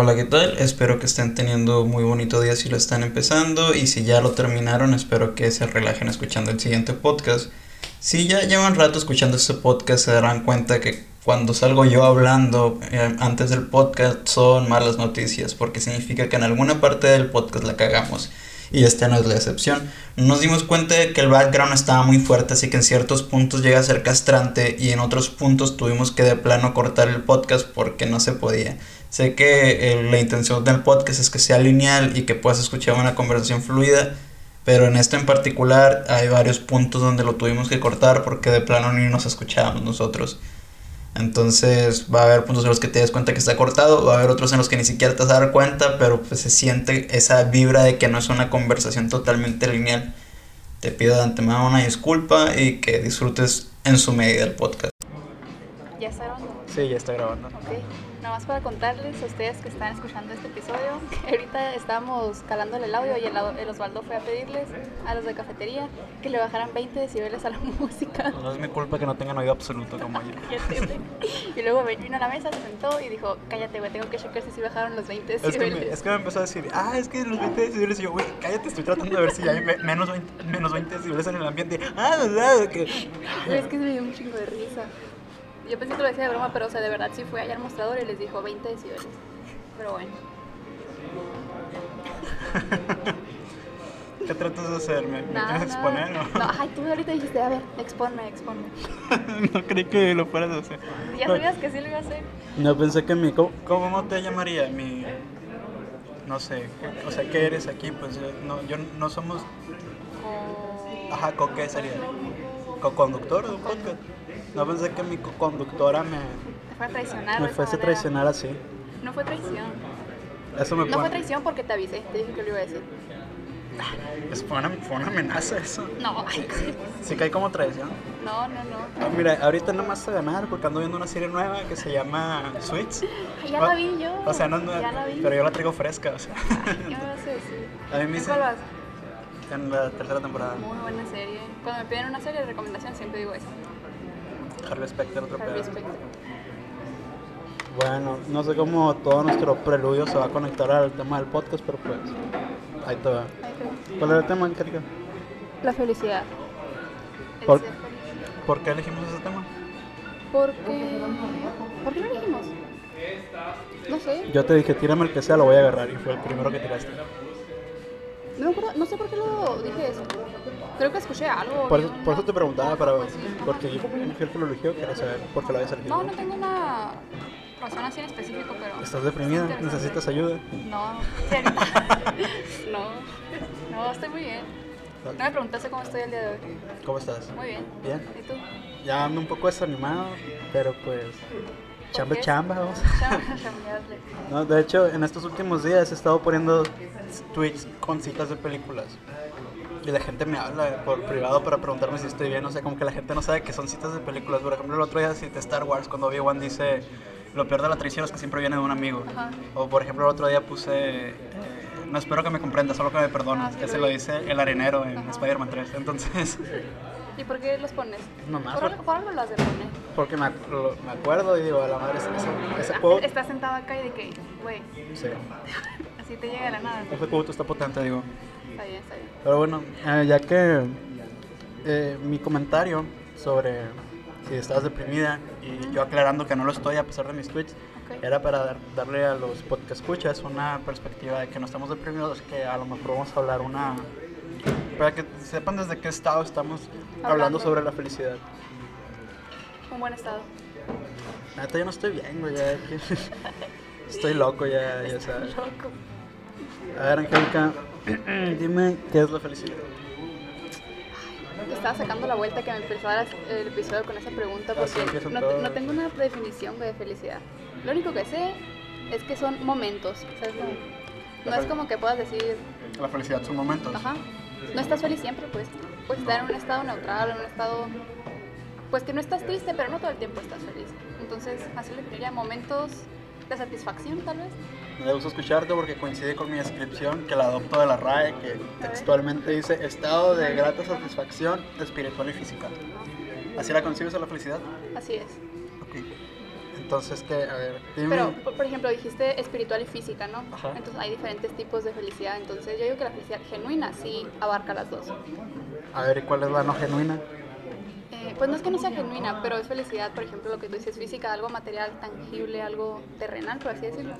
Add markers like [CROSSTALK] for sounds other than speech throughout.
Hola, ¿qué tal? Espero que estén teniendo muy bonito día si lo están empezando y si ya lo terminaron, espero que se relajen escuchando el siguiente podcast. Si ya llevan rato escuchando este podcast, se darán cuenta que cuando salgo yo hablando eh, antes del podcast son malas noticias, porque significa que en alguna parte del podcast la cagamos. Y esta no es la excepción. Nos dimos cuenta de que el background estaba muy fuerte, así que en ciertos puntos llega a ser castrante y en otros puntos tuvimos que de plano cortar el podcast porque no se podía. Sé que eh, la intención del podcast es que sea lineal y que puedas escuchar una conversación fluida, pero en esto en particular hay varios puntos donde lo tuvimos que cortar porque de plano ni nos escuchábamos nosotros. Entonces va a haber puntos en los que te des cuenta que está cortado, va a haber otros en los que ni siquiera te vas a dar cuenta, pero pues se siente esa vibra de que no es una conversación totalmente lineal. Te pido de antemano una disculpa y que disfrutes en su medida el podcast. ¿Ya está grabando? Sí, ya está grabando. Ok. Nada más para contarles a ustedes que están escuchando este episodio, que ahorita estábamos calándole el audio y el, el, Osvaldo fue a pedirles a los de cafetería que le bajaran 20 decibeles a la [LAUGHS] música. No es mi culpa que no tengan oído absoluto como yo. [LAUGHS] y luego vino a la mesa, se sentó y dijo, cállate, güey, tengo que checar si bajaron los 20 decibeles. Es que, me, es que me empezó a decir, ah, es que los 20 decibeles, y yo, güey, cállate, estoy tratando de ver si hay menos 20, menos 20 decibeles en el ambiente. Ah, verdad, que... Es que me dio un chingo de risa. Yo pensé que lo decía de broma, pero o sea, de verdad sí fue allá al mostrador y les dijo 20 decibeles. Pero bueno. [LAUGHS] ¿Qué tratas de hacerme? ¿Me quieres exponer no? No, ay, tú ahorita dijiste, a ver, exponme, exponme. [LAUGHS] no creí que lo fueras a hacer. Ya sabías que sí lo iba a hacer. No pensé que mi. ¿Cómo, cómo te llamaría? Mi. No sé. O sea, ¿qué eres aquí? Pues yo no, yo no somos. Ajá, ¿co qué sería? ¿Co-conductor de un podcast? No pensé que mi conductora me... fue traicionar. Me fuese a traicionar así. No fue traición. Eso me No fue traición porque te avisé, te dije que lo iba a decir. Es fue, una, fue una amenaza eso. No, ay, sí. ¿Sí cae como traición? No, no, no. Ah, mira, ahorita no más a ganar porque ando viendo una serie nueva que se llama Switch. Ya la vi yo. O sea, no es nueva, pero yo la traigo fresca, o sea. Ay, yo no sé, sí. A mí me ¿En cuál vas? En la tercera temporada. Muy buena serie. Cuando me piden una serie de recomendación siempre digo eso. Harvey Specter, otro Harvey Specter. Bueno, no sé cómo todo nuestro preludio se va a conectar al tema del podcast, pero pues ahí te va. ¿Cuál era el tema, Angélica? La felicidad. El ¿Por, ser feliz. ¿Por qué elegimos ese tema? Porque... ¿Por qué lo elegimos? No sé. Yo te dije, tírame el que sea, lo voy a agarrar, y fue el primero que tiraste. No, me acuerdo- no sé por qué lo dije eso. Creo que escuché algo. Por eso, por eso te preguntaba, para porque yo como mujer que lo eligió, quería saber por qué lo habías elegido. No, no tengo una razón así en específico, pero... ¿Estás deprimida? es. ¿Necesitas ayuda? No, [LAUGHS] no, no, estoy muy bien. No me preguntaste cómo estoy el día de hoy. ¿Cómo estás? Muy bien. Bien. ¿Y tú? Ya ando un poco desanimado, pero pues... Chamba, qué? chamba, vamos. [LAUGHS] [LAUGHS] No, de hecho, en estos últimos días he estado poniendo tweets con citas de películas. Y la gente me habla por privado para preguntarme si estoy bien. O sea, como que la gente no sabe que son citas de películas. Por ejemplo, el otro día cité Star Wars cuando Obi-Wan dice: Lo peor de la traición es que siempre viene de un amigo. Ajá. O por ejemplo, el otro día puse: eh, No espero que me comprendas, solo que me perdones. Ah, sí, Ese lo dice el arenero en. Spider-Man 3. Entonces, ¿Y por qué los pones? Nomás Por por- algo, por algo lo has de poner. porque me, ac- lo- me acuerdo y digo: A la madre, ese, ese, ese Ah, quote. Estás sentado acá y de que, güey, Sí, [LAUGHS] así te llega de la nada. ese quote está potente, digo. Está bien, está bien. Pero bueno, eh, ya que eh, mi comentario sobre si estabas deprimida y yo aclarando que no lo estoy a pesar de mis tweets, era para dar- darle a los podcast escuchas una perspectiva de que no estamos deprimidos, que a lo mejor vamos a hablar una... para que sepan desde qué estado estamos hablando, Hablando. sobre la felicidad. Un buen estado. Neta, yo no estoy bien, güey, ya [LAUGHS] estoy loco ya, ya sabes. Loco. A ver, Angélica, dime qué es la felicidad. Estaba sacando la vuelta que me empezaras el episodio con esa pregunta Así porque no, no tengo una definición de felicidad. Lo único que sé es que son momentos, ¿sabes? cómo? No es como que puedas decir, La felicidad son momentos. ajá, no estás feliz siempre, pues. Puedes estar en un estado neutral, en un estado, pues que no estás triste, pero no todo el tiempo estás feliz. Entonces, así le definiría momentos de satisfacción, tal vez. Me gusta escucharte porque coincide con mi descripción que la adopto de la RAE, que textualmente dice estado de grata satisfacción espiritual y física. ¿Así la concibes a la felicidad? Así es. Ok. Entonces, que, a ver, dime. Pero, por, por ejemplo, dijiste espiritual y física, ¿no? Ajá. Entonces hay diferentes tipos de felicidad. Entonces yo digo que la felicidad genuina sí abarca las dos. A ver, ¿y cuál es la no genuina? Eh, pues no es que no sea genuina, pero es felicidad, por ejemplo, lo que tú dices, física, algo material, tangible, algo terrenal, por así decirlo.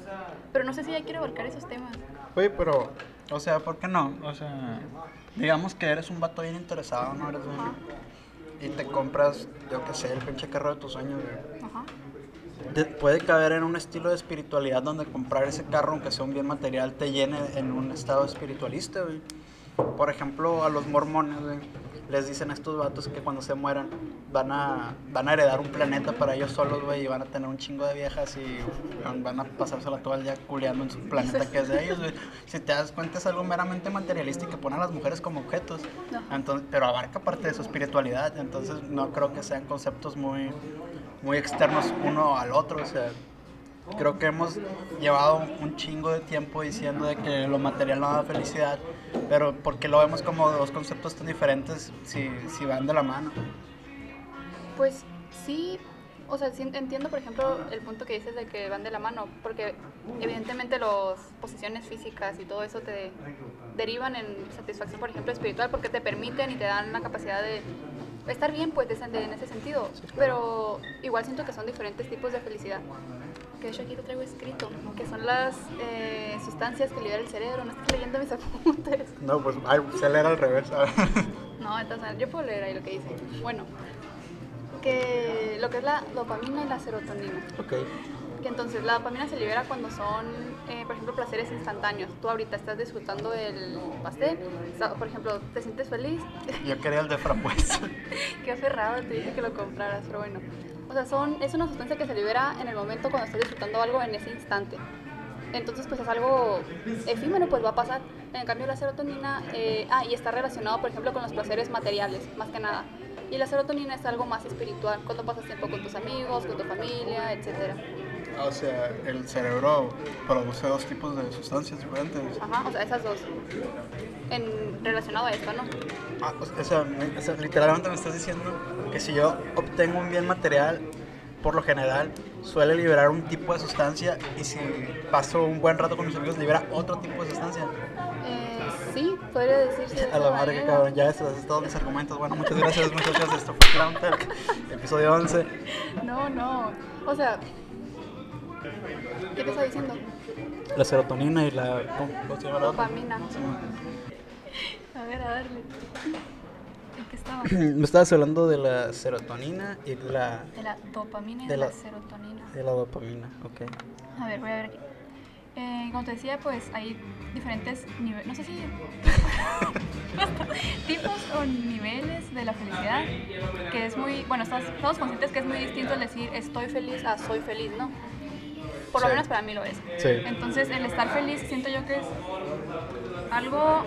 Pero no sé si ya quiero abarcar esos temas. Oye, pero, o sea, ¿por qué no? O sea, digamos que eres un vato bien interesado, ¿no? Eres un... Ajá. Y te compras, yo qué sé, el pinche carro de tus sueños, güey. Ajá. De- puede caber en un estilo de espiritualidad donde comprar ese carro, aunque sea un bien material, te llene en un estado espiritualista, güey. Por ejemplo, a los mormones, güey, les dicen a estos vatos que cuando se mueran van a, van a heredar un planeta para ellos solos, güey, y van a tener un chingo de viejas y van- van a pasársela todo el día culeando en su planeta que es de ellos, güey. Si te das cuenta es algo meramente materialista y que pone a las mujeres como objetos, entonces, pero abarca parte de su espiritualidad, entonces no creo que sean conceptos muy, muy externos uno al otro, o sea, creo que hemos llevado un chingo de tiempo diciendo de que lo material no da felicidad, pero ¿por qué lo vemos como dos conceptos tan diferentes si, si van de la mano? Pues sí, o sea, sí entiendo, por ejemplo, el punto que dices de que van de la mano, porque evidentemente las posiciones físicas y todo eso te derivan en satisfacción, por ejemplo, espiritual, porque te permiten y te dan la capacidad de estar bien, pues, en ese sentido. Pero igual siento que son diferentes tipos de felicidad. Que de hecho aquí lo traigo escrito, que son las eh, sustancias que libera el cerebro. No estoy leyendo mis [LAUGHS] apuntes. No, pues ay, se leer al revés. [LAUGHS] No, entonces yo puedo leer ahí lo que dice. Bueno, que lo que es la dopamina y la serotonina. ok. Que entonces la dopamina se libera cuando son, eh, por ejemplo, placeres instantáneos. Tú ahorita estás disfrutando del pastel, por ejemplo, te sientes feliz. Yo quería el de frambuesa. [LAUGHS] Qué aferrado, te dije que lo compraras, pero bueno. O sea, son, es una sustancia que se libera en el momento cuando estás disfrutando algo en ese instante. Entonces, pues es algo efímero, pues va a pasar. En cambio, la serotonina, eh, ah, y está relacionado, por ejemplo, con los placeres materiales, más que nada. Y la serotonina es algo más espiritual, cuando pasas tiempo con tus amigos, con tu familia, etcétera. O sea, el cerebro produce dos tipos de sustancias diferentes. Ajá, o sea, esas dos. En, relacionado a esto, ¿no? Ah, o sea, me- o sea, literalmente me estás diciendo que si yo obtengo un bien material, por lo general suele liberar un tipo de sustancia y si paso un buen rato con mis amigos libera otro tipo de sustancia. Eh, sí, podría decirse. de [LAUGHS] A la madre que cabrón, ya estos es todos mis argumentos. Bueno, muchas gracias muchachos, esto fue Clown Talk, episodio 11. No, no. O sea, ¿qué te está diciendo? La serotonina y la... ¿Cómo, cómo se llama la otra? Dopamina. A ver, a darle. ¿En qué estaba? [CLEARS THROAT] Me estabas hablando de la serotonina y la, De la dopamina y De la, la- serotonina. de la dopamina, ok. A ver, voy a ver aquí. Eh, como te decía, pues hay diferentes niveles, no sé si [LAUGHS] tipos o niveles de la felicidad, que es muy, bueno, estás- estamos conscientes que es muy distinto el decir estoy feliz a soy feliz, ¿no? Por lo Sí. menos para mí lo es. Sí. Entonces, el estar feliz siento yo que es algo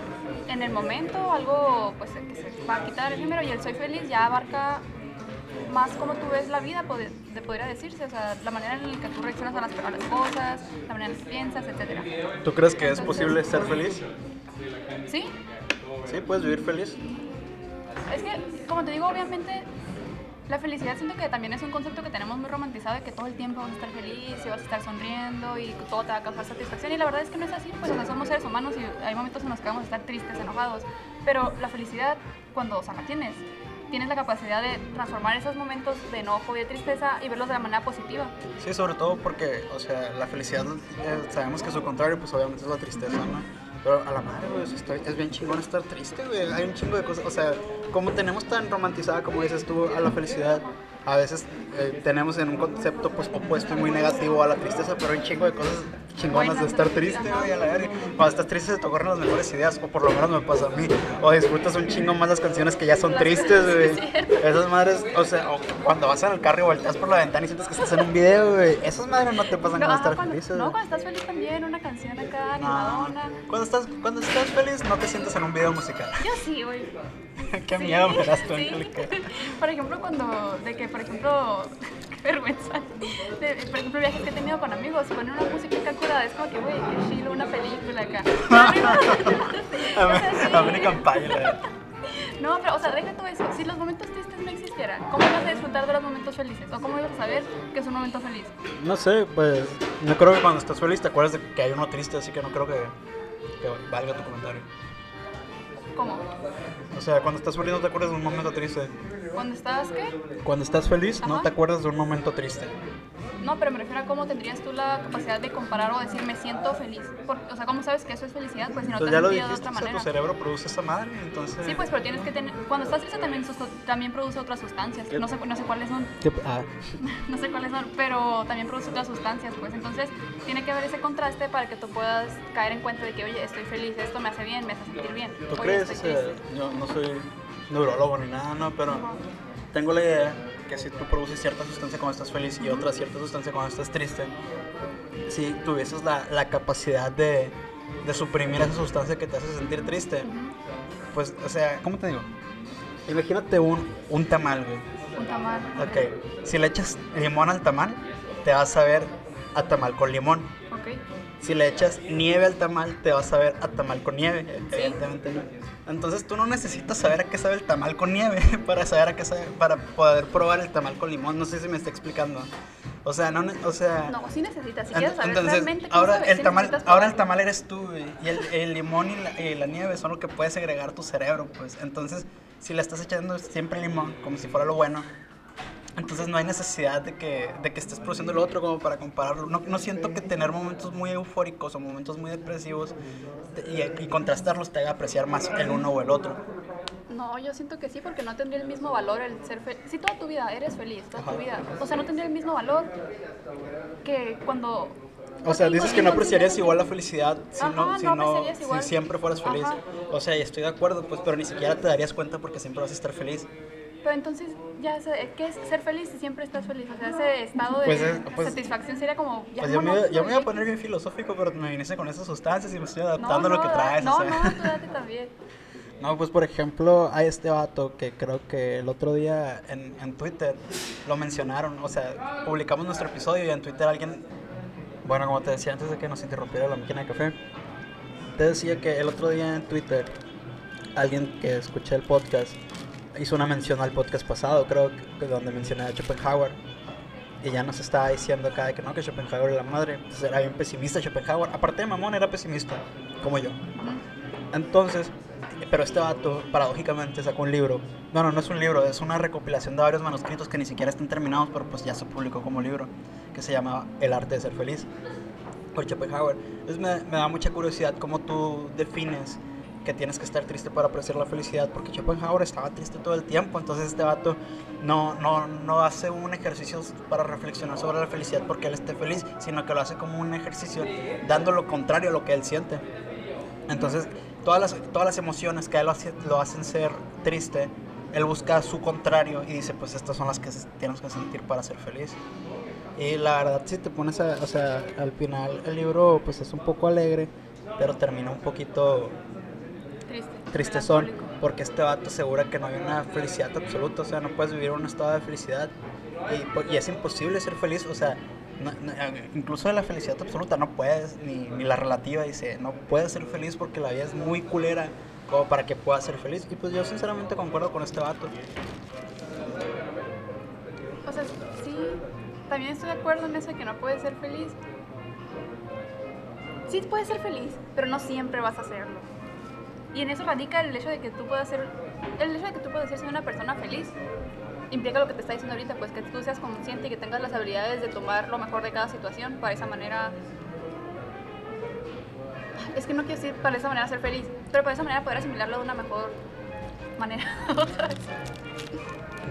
en el momento, algo pues que se va a quitar efímero y el soy feliz ya abarca más como tú ves la vida, de podría decirse, o sea, la manera en la que tú reaccionas a las, a las cosas, la manera en la que piensas, etcétera. ¿Tú crees que es posible ser feliz? ¿Sí? Sí, puedes vivir feliz. Es que, como te digo, obviamente la felicidad siento que también es un concepto que tenemos muy romantizado de que todo el tiempo vas a estar feliz y vas a estar sonriendo y todo te va a causar satisfacción y la verdad es que no es así, pues somos seres humanos y hay momentos en los que vamos a estar tristes, enojados, pero la felicidad cuando o sea, la tienes, tienes la capacidad de transformar esos momentos de enojo y de tristeza y verlos de la manera positiva. Sí, sobre todo porque, o sea, la felicidad, eh, sabemos que su contrario, pues obviamente es la tristeza, ¿no? Pero a la madre, güey, estoy- es bien chingón estar triste, güey. Hay un chingo de cosas, o sea, como tenemos tan romantizada, como dices tú, a la felicidad, a veces eh, tenemos en un concepto, pues, opuesto y muy negativo a la tristeza, pero hay un chingo de cosas chingonas de estar ¿no? triste, güey, a la verga. Cuando estás triste se te ocurren las mejores ideas, o por lo menos me pasa a mí. O disfrutas un chingo más las canciones que ya son tristes, güey. Esas madres, o sea, o cuando vas en el carro y volteas por la ventana y sientes que estás en un video, güey. Esas madres no te pasan No, cuando estás cuando, felices. no, cuando estás feliz también, una canción acá, No. animadona. Cuando estás, cuando estás feliz no te sientes en un video musical. Yo sí, güey. [LAUGHS] Qué Sí, miedo me das tú, sí. Angélica. [LAUGHS] Por ejemplo, cuando, de que, por ejemplo, [LAUGHS] qué vergüenza. De- por ejemplo, viajes que he tenido con amigos, ponen una música acá curada, es como que, güey, qué chilo, una película acá. American Pie. No, pero, o sea, deja todo eso. Si los momentos tristes no existieran, ¿cómo ibas a disfrutar de los momentos felices? ¿O cómo ibas a saber que es un momento feliz? No sé, pues no creo que cuando estás feliz te acuerdas de que hay uno triste, así que no creo que, que valga tu comentario. ¿Cómo? O sea, cuando estás feliz no te acuerdas de un momento triste. ¿Cuando estás qué? Cuando estás feliz no te acuerdas de un momento triste. No, pero me refiero a cómo tendrías tú la capacidad de comparar o decir me siento feliz. Por- o sea, ¿cómo sabes que eso es felicidad? Pues si no te has sentido de dijiste, otra o sea, tu manera. cerebro produce esa madre, entonces... Sí, pues, pero tienes que tener. Cuando estás triste también, también produce otras sustancias. No sé, no sé cuáles son. ¿Qué- ah, [LAUGHS] no sé cuáles son, pero también produce otras sustancias, pues entonces tiene que haber ese contraste para que tú puedas caer en cuenta de que, oye, estoy feliz, esto me hace bien, me hace sentir bien. ¿Tú oye, crees? O sea, yo no soy neurólogo ni nada, ¿no? Pero tengo la idea que si tú produces cierta sustancia cuando estás feliz y otra cierta sustancia cuando estás triste, si tuvieses la, la capacidad de, de suprimir esa sustancia que te hace sentir triste, pues, o sea, ¿cómo te digo? Imagínate un, un tamal, güey. Un tamal. Ok, si le echas limón al tamal, te vas a ver a tamal con limón. Ok. Si le echas nieve al tamal, te vas a ver a tamal con nieve. Evidentemente no. Entonces tú no necesitas saber a qué sabe el tamal con nieve [LAUGHS] para saber a qué sabe, para poder probar el tamal con limón. No sé si me está explicando. O sea, no, o sea. No, sí necesitas, si quieres saber entonces, realmente cómo ahora sabe, el sí tamal, ahora el tamal eres tú, y el, el limón y la, y la nieve son lo que puede segregar tu cerebro, pues. Entonces, si le estás echando siempre limón, como si fuera lo bueno, entonces no hay necesidad de que, de que estés produciendo lo otro como para compararlo. No, no siento que tener momentos muy eufóricos o momentos muy depresivos y, y contrastarlos te haga apreciar más el uno o el otro. No, yo siento que sí, porque no tendría el mismo valor el ser feliz. Si toda tu vida eres feliz, toda tu vida. O sea, no tendría el mismo valor que cuando. O sea, dices que no apreciarías igual la felicidad si, Ajá, no, si, no si siempre fueras feliz. Ajá. O sea, y estoy de acuerdo, pues, pero ni siquiera te darías cuenta porque siempre vas a estar feliz. Pero entonces, ya, ¿qué es ser feliz si siempre estás feliz? O sea, ese estado de Pues es- pues- satisfacción sería como. Ya Pues yo me, yo me iba a ya. poner bien filosófico, pero me viniste con esas sustancias y me estoy No, adaptando a lo no, que traes. No, o sea. no, tú date también. No, pues por ejemplo, hay este vato que creo que el otro día en, en Twitter lo mencionaron. O sea, publicamos nuestro episodio y en Twitter alguien, bueno, como te decía antes de que nos interrumpiera la máquina de café, te decía que el otro día en Twitter alguien que escuché el podcast hizo una mención al podcast pasado, creo que donde mencioné a Schopenhauer. Y ya nos estaba diciendo acá de que no, que Schopenhauer era la madre. Entonces era bien pesimista Schopenhauer. Aparte de mamón, era pesimista, como yo. Entonces, pero este vato, paradójicamente, sacó un libro. No, no, no es un libro, es una recopilación de varios manuscritos que ni siquiera están terminados, pero pues ya se publicó como libro, que se llama El arte de ser feliz, por Schopenhauer. Entonces me, me da mucha curiosidad cómo tú defines que tienes que estar triste para apreciar la felicidad, porque Schopenhauer estaba triste todo el tiempo, entonces este vato no, no, no hace un ejercicio para reflexionar sobre la felicidad porque él esté feliz, sino que lo hace como un ejercicio dando lo contrario a lo que él siente. Entonces, todas las, todas las emociones que a él lo, hace- lo hacen ser triste, él busca su contrario y dice, pues estas son las que tienes que sentir para ser feliz. Y la verdad, si te pones a, o sea, al final el libro pues es un poco alegre, pero termina un poquito. Tristezón, porque este vato asegura que no hay una felicidad absoluta, o sea, no puedes vivir un estado de felicidad y, po- y es imposible ser feliz, o sea, no- no, incluso de la felicidad absoluta no puedes, ni, ni la relativa, dice, no puedes ser feliz porque la vida es muy culera como para que puedas ser feliz. Y pues yo sinceramente concuerdo con este vato. O sea, sí, también estoy de acuerdo en eso de que no puedes ser feliz. Sí puedes ser feliz, pero no siempre vas a hacerlo. Y en eso radica el hecho de que tú puedas ser, el hecho de que tú puedas ser una persona feliz implica lo que te está diciendo ahorita, pues que tú seas consciente y que tengas las habilidades de tomar lo mejor de cada situación para esa manera. Es que no quiero decir para esa manera ser feliz, pero para esa manera poder asimilarlo de una mejor manera. [LAUGHS]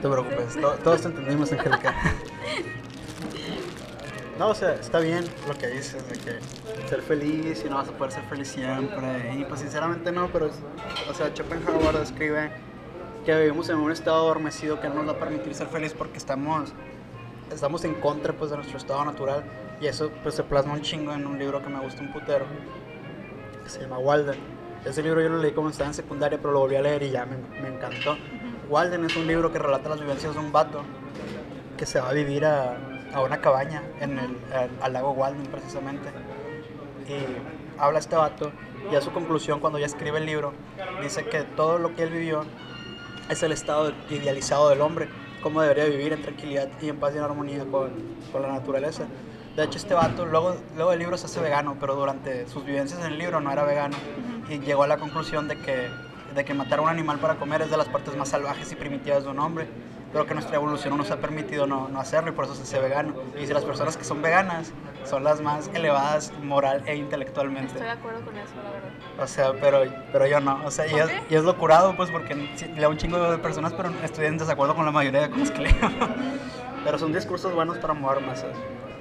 No te preocupes, to- todos te entendimos, Angélica. [LAUGHS] No, o sea, está bien lo que dices de que ser feliz y no vas a poder ser feliz siempre. Y pues sinceramente no, pero, o sea, Schopenhauer describe que vivimos en un estado adormecido que no nos va a permitir ser feliz porque estamos, estamos en contra pues de nuestro estado natural. Y eso pues se plasma un chingo en un libro que me gusta un putero, que se llama Walden. Ese libro yo lo leí como estaba en secundaria, pero lo volví a leer y ya me, me encantó. Walden es un libro que relata las vivencias de un vato que se va a vivir a, a una cabaña en el, al, lago Walden precisamente. Y habla este vato y a su conclusión cuando ya escribe el libro dice que todo lo que él vivió es el estado idealizado del hombre, cómo debería vivir en tranquilidad y en paz y en armonía con, con la naturaleza. De hecho, este vato, luego, luego del libro se hace vegano, pero durante sus vivencias en el libro no era vegano. Y llegó a la conclusión de que, de que matar a un animal para comer es de las partes más salvajes y primitivas de un hombre. Pero que nuestra evolución no nos ha permitido no, no hacerlo y por eso se hace vegano. Y si las personas que son veganas son las más elevadas moral e intelectualmente. Estoy de acuerdo con eso, la verdad. O sea, pero, pero yo no. O sea, y ¿Por es, y es lo curado, pues, porque leo un chingo de personas, pero estoy en desacuerdo con la mayoría de cosas que [LAUGHS] leo. pero son discursos buenos para mover masas.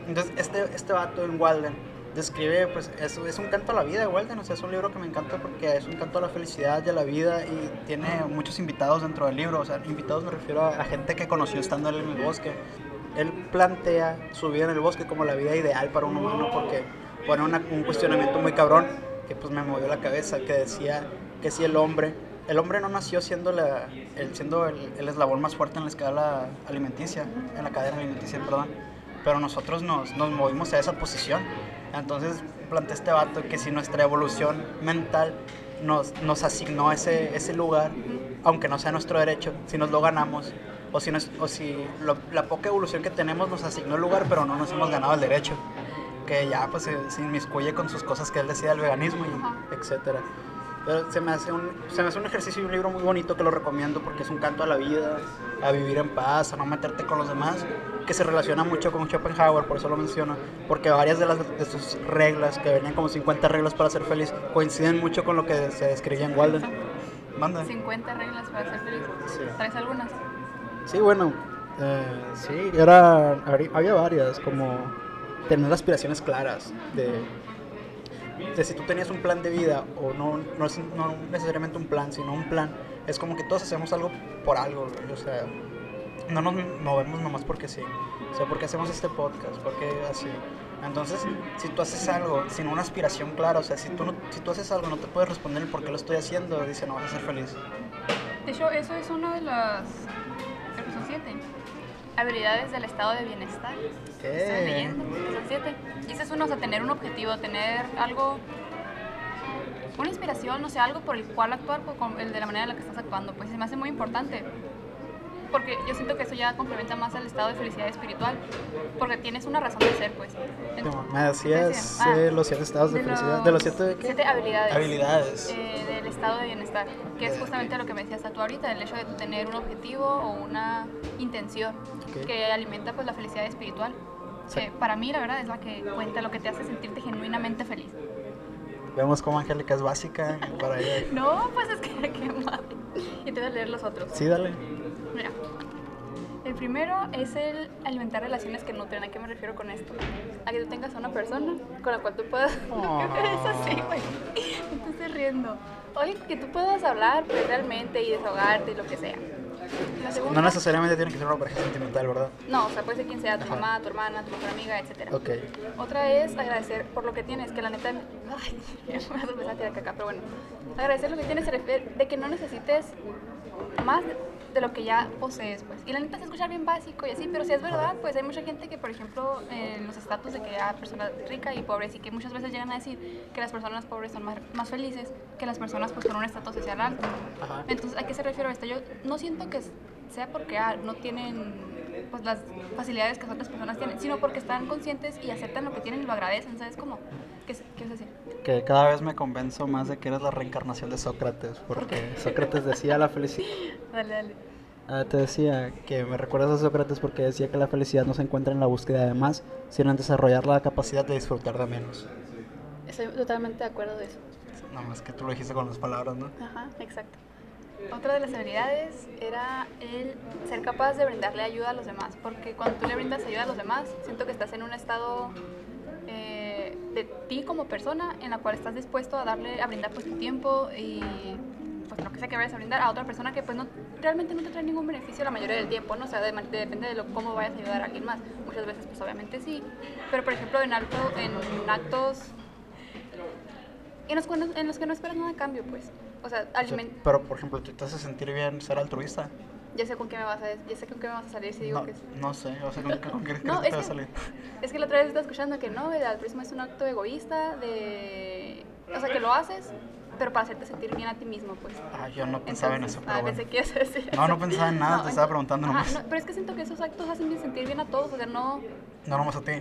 Entonces, este, este vato en Walden describe, pues, es, es un canto a la vida de Walden. O sea, es un libro que me encanta porque es un canto a la felicidad y a la vida y tiene muchos invitados dentro del libro. O sea, invitados me refiero a, a gente que conoció estando él en el bosque. Él plantea su vida en el bosque como la vida ideal para un humano porque pone una- un cuestionamiento muy cabrón que pues me movió la cabeza, que decía que si el hombre, el hombre no nació siendo, la, el, siendo el, el eslabón más fuerte en la escala alimenticia, en la cadena alimenticia, perdón, pero nosotros nos, nos movimos a esa posición. Entonces plantea este vato que si nuestra evolución mental nos, nos asignó ese, ese lugar, aunque no sea nuestro derecho, si nos lo ganamos, o si, nos- o si lo- la poca evolución que tenemos nos asignó el lugar, pero no nos hemos ganado el derecho que ya pues se, se inmiscuye con sus cosas que él decía del veganismo y etcétera. Pero se me, hace un, se me hace un ejercicio y un libro muy bonito que lo recomiendo porque es un canto a la vida, a vivir en paz, a no meterte con los demás, que se relaciona mucho con Schopenhauer, por eso lo menciono, porque varias de, las, de sus reglas, que venían como 50 reglas para ser feliz, coinciden mucho con lo que se describía en Walden. Manda. 50 reglas para ser feliz. Sí. ¿Traes algunas? Sí, bueno, eh, sí, era, había varias, como tener aspiraciones claras de, de si tú tenías un plan de vida o no, no, es, no necesariamente un plan, sino un plan, es como que todos hacemos algo por algo, o sea, no nos movemos nomás porque sí, o sea, porque hacemos este podcast, porque así. Entonces, si tú haces algo sin una aspiración clara, o sea, si tú, no- si tú haces algo no te puedes responder el por qué lo estoy haciendo, dice, no vas a ser feliz. De hecho, eso es una de las. Son siete. Habilidades del estado de bienestar. ¿Qué? Estoy leyendo, son siete. Y ese es uno, o sea, tener un objetivo, tener algo. Una inspiración, o sea, algo por el cual actuar, con el de la manera en la que estás actuando, pues se me hace muy importante. Porque yo siento que eso ya complementa más al estado de felicidad espiritual. Porque tienes una razón de ser, pues. Ent- Me decías decía? Ah, eh, los siete estados de, felicidad. ¿De los siete qué? siete habilidades. habilidades? eh, del estado de bienestar, que es justamente lo que me decías tú ahorita, el hecho de tener un objetivo o una intención Ok. que alimenta pues la felicidad espiritual. Sí. Que para mí la verdad es la que cuenta, lo que te hace sentirte genuinamente feliz. Vemos cómo Angélica es básica para ella. [LAUGHS] No, pues es que [LAUGHS] qué mal. Y te voy a leer los otros. Sí, dale. Mira. El primero es el alimentar relaciones que nutren. ¿A qué me refiero con esto? A que tú tengas una persona con la cual tú puedas. [LAUGHS] Que [LAUGHS] es así, güey. Me estoy riendo. Oye, que tú puedas hablar pues, realmente y desahogarte y lo que sea. Segunda- No necesariamente tiene que ser una pareja sentimental, ¿verdad? No, o sea, puede ser quien sea, tu Ajá. mamá, tu hermana, tu mejor amiga, etc. Ok. Otra es agradecer por lo que tienes, que la neta. Ay, [LAUGHS] me vas a empezar a tirar caca, pero bueno. Agradecer lo que tienes se refiere de que no necesites más de lo que ya posees, pues. Y la neta se escucha bien básico y así, pero si es verdad, pues hay mucha gente que, por ejemplo, en los estatus de que hay personas ricas y pobres y que muchas veces llegan a decir que las personas pobres son más, más felices que las personas pues con un estatus social alto. Ajá. Entonces, ¿a qué se refiere esto? Yo no siento que sea porque ah, no tienen pues las facilidades que otras personas tienen, sino porque están conscientes y aceptan lo que tienen y lo agradecen, ¿sabes cómo? ¿Qué, qué? Que cada vez me convenzo más de que eres la reencarnación de Sócrates, porque [LAUGHS] Sócrates decía la felicidad. Dale, dale. Ah, te decía que me recuerdas a Sócrates porque decía que la felicidad no se encuentra en la búsqueda de más, sino en desarrollar la capacidad de disfrutar de menos. Estoy totalmente de acuerdo de eso. No más que tú lo dijiste con las palabras, ¿no? Ajá, exacto. Otra de las habilidades era el ser capaz de brindarle ayuda a los demás, porque cuando tú le brindas ayuda a los demás, siento que estás en un estado eh, de ti como persona en la cual estás dispuesto a darle, a brindar pues tu tiempo y pues lo que sea que vayas a brindar a otra persona que pues no, realmente no te trae ningún beneficio la mayoría del tiempo, ¿no? O sea, de- depende de lo, cómo vayas a ayudar a alguien más. Muchas veces pues obviamente sí, pero por ejemplo en, alto, en actos en los, cuales- en los que no esperas nada a cambio, pues. O sea, O sea, aliment- pero, por ejemplo, ¿te hace sentir bien ser altruista? Ya sé con qué me vas a ya sé con qué me vas a salir si digo No, que sí. no sé, o sea, ¿con, qué- con qué crees No, es te va a salir? es que la otra vez estaba escuchando que no, el altruismo es un acto egoísta de... O sea, que lo haces pero para hacerte sentir bien a ti mismo, pues. Ah, yo no pensaba en eso, pero ah, bueno. pensé que No, no pensaba en nada, te estaba preguntando ajá, nomás. no, pero es que siento que esos actos hacen bien sentir bien a todos, o sea, no, No nomás a ti.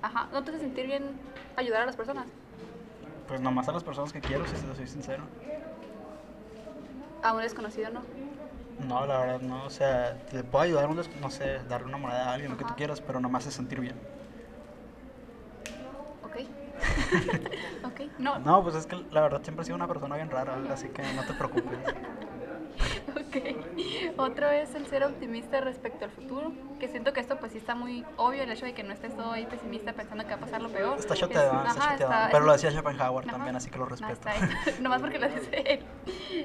ajá, no te hace sentir bien ayudar a las personas. Pues nomás a las personas que quiero, si te soy sincero. A un desconocido, ¿no? No, la verdad no. O sea, te puedo ayudar, un des- no sé, darle una moneda a alguien, lo que tú quieras, pero nomás es sentir bien. Ok. [LAUGHS] ok, no, No, pues es que la verdad siempre he sido una persona bien rara, así que no te preocupes. [LAUGHS] ok. Otro es el ser optimista respecto al futuro, que siento que esto pues sí está muy obvio, el hecho de que no estés todo ahí pesimista pensando que va a pasar lo peor. Está Es- choteado, está está- Pero lo decía Schopenhauer Ajá. también, así que lo respeto. [LAUGHS] Nomás porque lo dice él.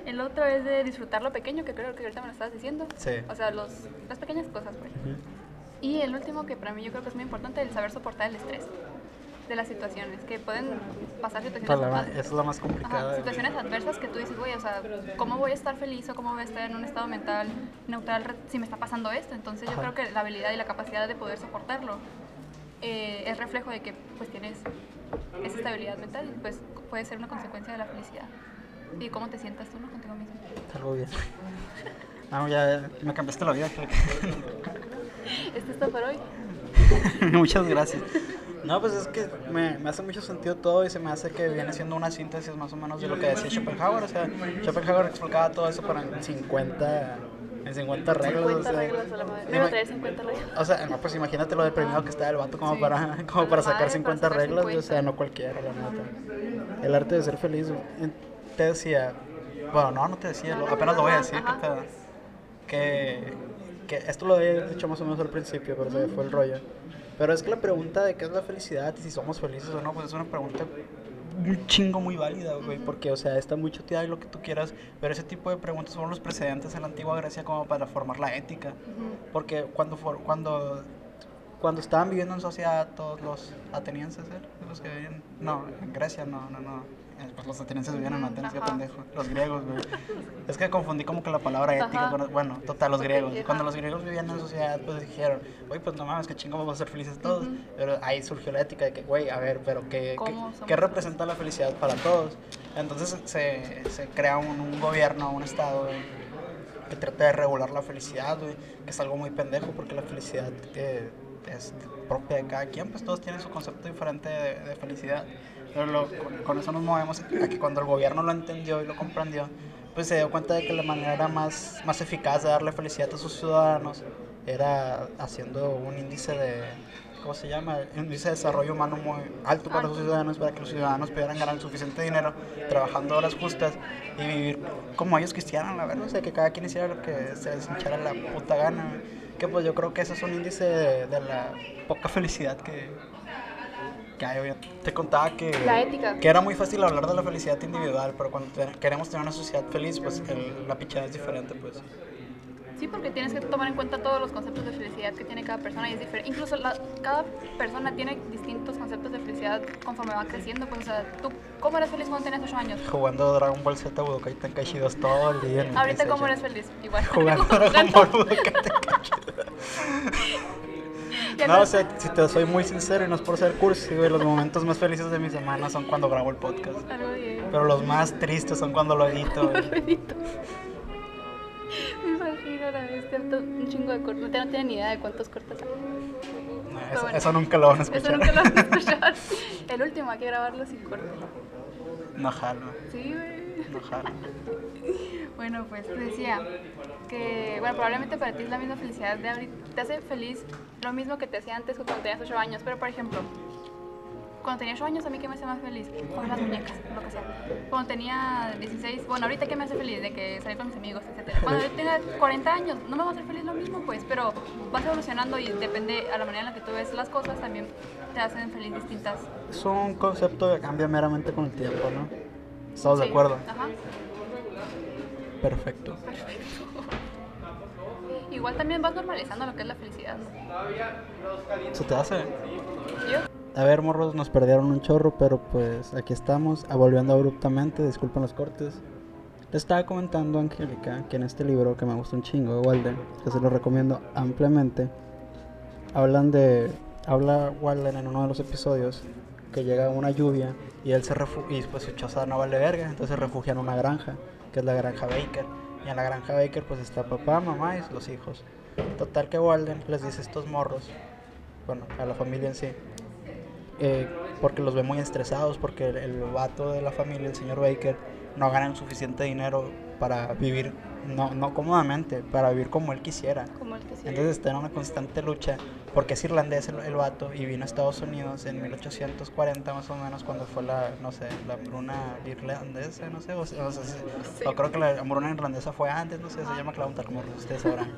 El otro es de disfrutar lo pequeño, que creo que ahorita me lo estabas diciendo. Sí. O sea, los, las pequeñas cosas, pues. Y el último, que para mí yo creo que es muy importante, el saber soportar el estrés de las situaciones, que pueden pasar situaciones adversas. esa es la más complicada. Ajá, situaciones adversas que tú dices, güey, o sea, ¿cómo voy a estar feliz o cómo voy a estar en un estado mental neutral si me está pasando esto? Entonces yo Ajá. creo que la habilidad y la capacidad de poder soportarlo eh, es reflejo de que pues tienes esa estabilidad mental y pues puede ser una consecuencia de la felicidad. Y cómo te sientas tú, ¿no? Contigo mismo. Algo bien. [LAUGHS] Ah, ya me cambiaste la vida. Esto está por hoy. [LAUGHS] Muchas gracias. No, pues es que me, me hace mucho sentido todo y se me hace que viene siendo una síntesis más o menos de lo que decía Schopenhauer. O sea, Schopenhauer explicaba todo eso para en 50, en 50 reglas. o 50 sea, reglas a la madre. Me traer 50 reglas. O sea, no, pues imagínate lo deprimido que está el vato como Sí. para, como para sacar madre, 50 para sacar reglas, güey, o sea, 50. no cualquiera, la neta. El arte de ser feliz. Te decía, bueno, no, no te decía, lo- apenas lo voy a decir, Ajá. ¿qué pedo? Que, que esto lo había dicho más o menos al principio, pero se fue el rollo. Pero es que la pregunta de qué es la felicidad y si somos felices o no, pues es una pregunta un chingo muy válida, güey, porque, o sea, está muy choteada y lo que tú quieras, pero ese tipo de preguntas fueron los precedentes en la antigua Grecia como para formar la ética. Porque cuando, for- cuando, cuando estaban viviendo en sociedad todos los atenienses, ¿eh? los que vivían, no, en Grecia no, no, no, pues los atenienses vivían en Atenas, qué pendejo, los griegos, güey. Es que confundí como que la palabra ética con, bueno, total, los griegos. Cuando los griegos vivían en sociedad, pues dijeron, oye, pues no mames, que chingo vamos a ser felices todos. Ujú. Pero ahí surgió la ética de que, güey, a ver, pero ¿qué, ¿Cómo qué, qué representa la felicidad para todos? Entonces se, se crea un, un gobierno, un estado, güey, que trata de regular la felicidad, güey, que es algo muy pendejo porque la felicidad eh, es propia de cada quien, pues todos tienen su concepto diferente de, de felicidad. Pero lo- con, con eso nos movemos a que cuando el gobierno lo entendió y lo comprendió, pues se dio cuenta de que la manera más, más eficaz de darle felicidad a sus ciudadanos era haciendo un índice de, ¿cómo se llama? Un índice de desarrollo humano muy alto para los ciudadanos, para que los ciudadanos pudieran ganar suficiente dinero trabajando horas justas y vivir como ellos quisieran, la verdad. O sea, que cada quien hiciera lo que se les hinchara la puta gana. Que pues yo creo que eso es un índice de, de la poca felicidad que, Te contaba que, La ética. que era muy fácil hablar de la felicidad individual, pero cuando te- queremos tener una sociedad feliz, pues el- la pichada es diferente, pues. Sí, porque tienes que tomar en cuenta todos los conceptos de felicidad que tiene cada persona y es diferente. Incluso la- cada persona tiene distintos conceptos de felicidad conforme va creciendo. Pues, o sea, ¿tú cómo eres feliz cuando tenías 8 años? Jugando Dragon Ball Z Budokai Tenkaichi 2 todo el día. Ahorita, ¿cómo eres feliz? Igual. Jugando [LAUGHS] Dragon Ball Budokai Tenkaichi [LAUGHS] [LAUGHS] No, o sea, si te soy muy sincero y no es por ser cursi, güey, los momentos más felices de mi semana son cuando grabo el podcast. Pero los más tristes son cuando lo edito, güey. Ruidito. [LAUGHS] Me imagino la bestia, to- un chingo de cortes. No tiene- no tienen ni idea de cuántos cortes hay. No, eso, bueno. eso nunca lo van a Eso escuchar. nunca lo van a [LAUGHS] escuchar. El último hay que grabarlo sin corte. No jalo, Sí, güey. no jalo. Bueno, pues te decía que, bueno, probablemente para ti es la misma felicidad de ahorita. Te hace feliz lo mismo que te hacía antes cuando tenías 8 años. Pero, por ejemplo, cuando tenía 8 años, ¿a mí qué me hace más feliz? Con las muñecas, lo que sea. Cuando tenía 16, bueno, ahorita ¿qué me hace feliz? De que salí con mis amigos, etc. Cuando yo tenga 40 años, no me va a hacer feliz lo mismo, pues, pero vas evolucionando y depende a la manera en la que tú ves las cosas, también te hacen feliz distintas. Es un concepto que cambia meramente con el tiempo, ¿no? ¿Estamos de Sí, acuerdo? Ajá. Perfecto. Igual también vas normalizando lo que es la felicidad, ¿no? ¿Se te hace? Yo A ver, morros, nos perdieron un chorro, pero pues aquí estamos, ah, volviendo abruptamente, disculpen los cortes. Le estaba comentando a Angélica que en este libro que me gusta un chingo, Walden, que se lo recomiendo ampliamente, hablan de, habla Walden en uno de los episodios que llega una lluvia y él se refugia, y pues su choza no vale verga, entonces se refugia en una granja, que es la granja Baker. Y en la granja Baker pues está papá, mamá y los hijos. Total que Walden les dice estos morros, bueno, a la familia en sí, eh, porque los ve muy estresados, porque el, el vato de la familia, el señor Baker, no gana suficiente dinero para vivir, no, no cómodamente, para vivir como él quisiera. Como que sí. Entonces está en una constante lucha, porque es irlandés el, el vato y vino a Estados Unidos en 1840 más o menos, cuando fue la, no sé, la hambruna irlandesa, no sé, o, sea, o sea, o creo que la hambruna irlandesa fue antes, no sé, se llama Clauntar, como ustedes sabrán.